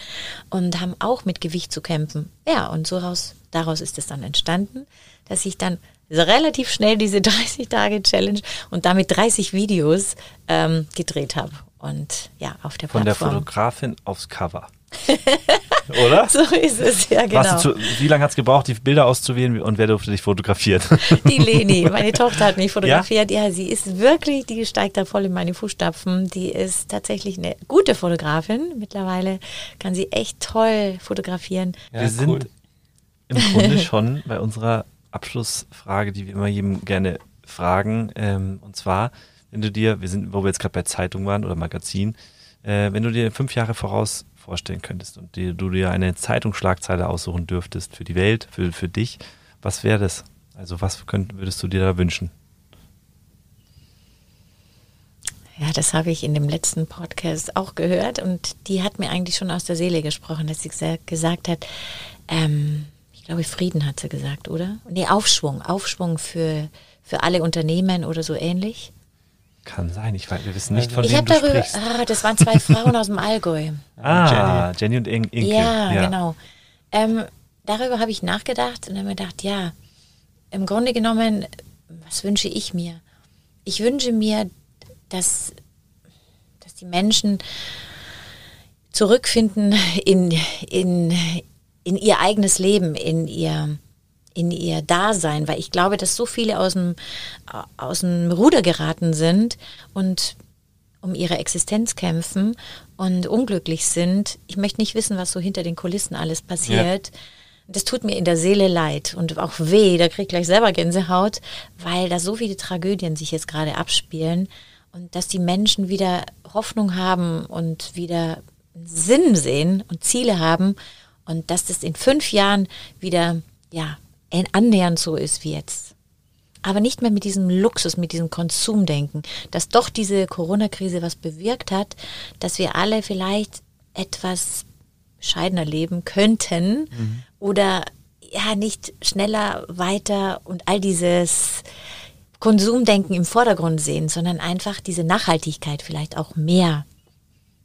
und haben auch mit Gewicht zu kämpfen. Ja, und so raus, daraus ist es dann entstanden, dass ich dann relativ schnell diese *laughs* 30-Tage-Challenge und damit 30 Videos ähm, gedreht habe. Und ja, auf der Von der Plattform. Fotografin aufs Cover. *laughs* Oder? so ist es, ja genau. Warst du zu, wie lange hat es gebraucht, die Bilder auszuwählen und wer durfte dich fotografieren? *laughs* Die Leni, *laughs* meine Tochter hat mich fotografiert. Ja? sie ist wirklich, die steigt da voll in meine Fußstapfen. Die ist tatsächlich eine gute Fotografin. Mittlerweile kann sie echt toll fotografieren. Ja, wir sind cool. im Grunde schon bei unserer Abschlussfrage, die wir immer jedem gerne fragen. Ähm, und zwar, wenn du dir, wir sind, wo wir jetzt gerade bei Zeitung waren oder Magazin, äh, wenn du dir fünf Jahre voraus vorstellen könntest und dir, du dir eine Zeitungsschlagzeile aussuchen dürftest für die Welt, für, für dich, was wäre das? Also was könnt, würdest du dir da wünschen? Ja, das habe ich in dem letzten Podcast auch gehört und die hat mir eigentlich schon aus der Seele gesprochen, dass sie gesa- gesagt hat, ähm, ich glaube Frieden hat sie gesagt, oder? Nee, Aufschwung, Aufschwung für, für alle Unternehmen oder so ähnlich. Kann sein, ich weiß, wir wissen nicht, von ich wem habe du darüber, sprichst. ah, das waren zwei Frauen aus dem Allgäu. *laughs* Ah, Jenny, und In Inke. Ja, genau. Ähm, darüber habe ich nachgedacht und habe mir gedacht, ja, im Grunde genommen, was wünsche ich mir? Ich wünsche mir, dass, dass die Menschen zurückfinden in, in, in ihr eigenes Leben, in ihr, in ihr Dasein, weil ich glaube, dass so viele aus dem, aus dem Ruder geraten sind und um ihre Existenz kämpfen und unglücklich sind. Ich möchte nicht wissen, was so hinter den Kulissen alles passiert. Das tut mir in der Seele leid und auch weh, da krieg ich gleich selber Gänsehaut, weil da so viele Tragödien sich jetzt gerade abspielen und dass die Menschen wieder Hoffnung haben und wieder Sinn sehen und Ziele haben und dass das in fünf Jahren wieder, ja, annähernd so ist wie jetzt aber nicht mehr mit diesem Luxus, mit diesem Konsumdenken, dass doch diese Corona-Krise was bewirkt hat, dass wir alle vielleicht etwas bescheidener leben könnten oder ja nicht schneller weiter und all dieses Konsumdenken im Vordergrund sehen, sondern einfach diese Nachhaltigkeit vielleicht auch mehr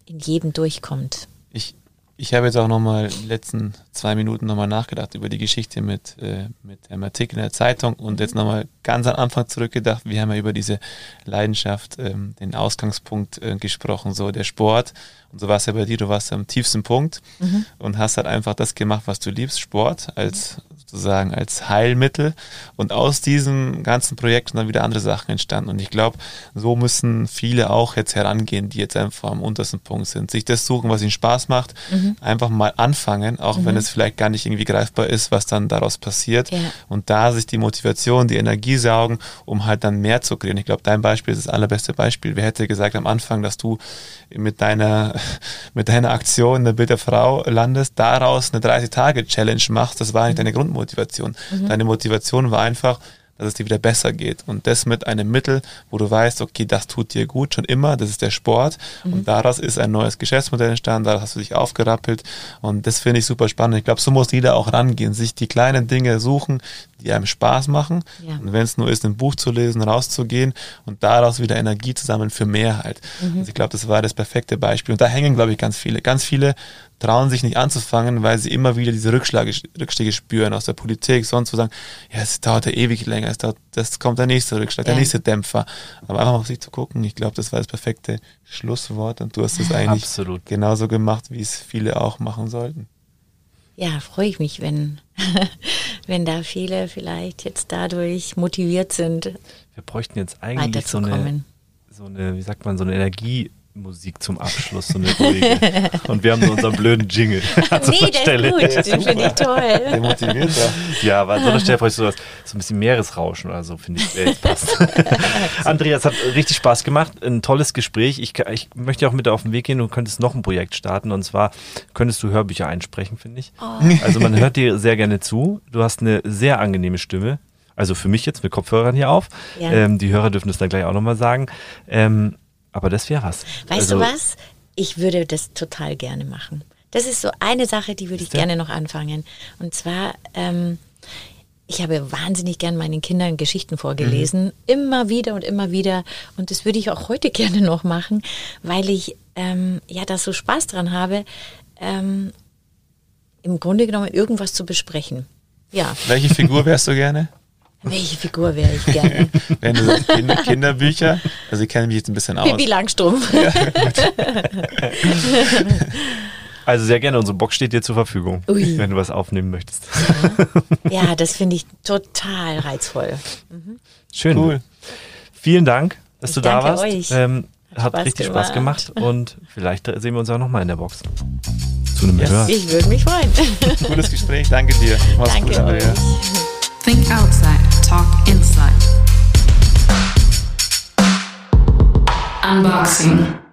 in jedem durchkommt. Ich, ich habe jetzt auch nochmal die letzten zwei Minuten nochmal nachgedacht über die Geschichte mit, äh, mit dem Artikel in der Zeitung und jetzt nochmal ganz am Anfang zurückgedacht. Wir haben ja über diese Leidenschaft, ähm, den Ausgangspunkt äh, gesprochen, so der Sport. Und so war es ja bei dir, du warst am tiefsten Punkt und hast halt einfach das gemacht, was du liebst, Sport, als sozusagen als Heilmittel. Und aus diesem ganzen Projekt sind dann wieder andere Sachen entstanden. Und ich glaube, so müssen viele auch jetzt herangehen, die jetzt einfach am untersten Punkt sind. Sich das suchen, was ihnen Spaß macht, mhm. einfach mal anfangen, auch mhm. wenn es vielleicht gar nicht irgendwie greifbar ist, was dann daraus passiert. Ja. Und da sich die Motivation, die Energie saugen, um halt dann mehr zu kreieren. Ich glaube, dein Beispiel ist das allerbeste Beispiel. Wer hätte gesagt am Anfang, dass du mit deiner, *laughs* mit deiner Aktion eine Bild der Frau landest, daraus eine 30-Tage-Challenge machst, das war eigentlich deine Grundmotivation. Mhm. Deine Motivation war einfach, dass es dir wieder besser geht. Und das mit einem Mittel, wo du weißt, okay, das tut dir gut, schon immer, das ist der Sport. Mhm. Und daraus ist ein neues Geschäftsmodell entstanden, daraus hast du dich aufgerappelt. Und das finde ich super spannend. Ich glaube, so muss jeder auch rangehen, sich die kleinen Dinge suchen, die einem Spaß machen. Ja. Und wenn es nur ist, ein Buch zu lesen, rauszugehen und daraus wieder Energie zu sammeln für mehr halt. Mhm. Also ich glaube, das war das perfekte Beispiel. Und da hängen, glaube ich, ganz viele. Ganz viele trauen sich nicht anzufangen, weil sie immer wieder diese Rückschläge, Rückschläge spüren aus der Politik, sonst zu sagen, ja, es dauert ja ewig länger, es dauert, das kommt der nächste Rückschlag, ja. der nächste Dämpfer. Aber einfach auf sich zu gucken, ich glaube, das war das perfekte Schlusswort und du hast es eigentlich Absolut. genauso gemacht, wie es viele auch machen sollten. Ja, freue ich mich, wenn, *laughs* wenn da viele vielleicht jetzt dadurch motiviert sind. Wir bräuchten jetzt eigentlich so eine, so eine, wie sagt man, so eine Energie, Musik zum Abschluss, so eine ruhige. Und wir haben nur unseren blöden Jingle. *laughs* nee, der Stelle. ist gut, den finde ich toll. Der motiviert ja. aber an so einer Stelle bräuchte ich sowas, so ein bisschen Meeresrauschen oder so, finde ich, jetzt passt. *laughs* Andreas, hat richtig Spaß gemacht, ein tolles Gespräch. Ich, ich möchte auch mit dir auf den Weg gehen, du könntest noch ein Projekt starten und zwar könntest du Hörbücher einsprechen, finde ich. Oh. Also man hört dir sehr gerne zu. Du hast eine sehr angenehme Stimme. Also für mich jetzt mit Kopfhörern hier auf. Ja. Ähm, die Hörer dürfen es dann gleich auch nochmal sagen. Ähm, aber das wäre was. Weißt also, du was? Ich würde das total gerne machen. Das ist so eine Sache, die würde ich gerne noch anfangen. Und zwar, ähm, ich habe wahnsinnig gern meinen Kindern Geschichten vorgelesen, mhm. immer wieder und immer wieder. Und das würde ich auch heute *laughs* gerne noch machen, weil ich ähm, ja da so Spaß dran habe, ähm, im Grunde genommen irgendwas zu besprechen. Ja. Welche Figur wärst du gerne? *laughs* Welche Figur wäre ich gerne? Wenn du sagst Kinder, Kinderbücher, also ich kenne mich jetzt ein bisschen aus. Bibi Langstrumpf. *laughs* Ja, *laughs* also sehr gerne, unsere Box steht dir zur Verfügung, Ui. wenn du was aufnehmen möchtest. Ja, das finde ich total reizvoll. Mhm. Schön. Cool. Vielen Dank, dass ich du da warst. Euch. Ähm, hat, hat richtig gemacht. Spaß gemacht und vielleicht sehen wir uns auch nochmal in der Box. Zu einem yes. Ich würde mich freuen. Gutes Gespräch, danke dir. Mach's danke gut, Andrea. Euch. Think outside, talk inside. Unboxing.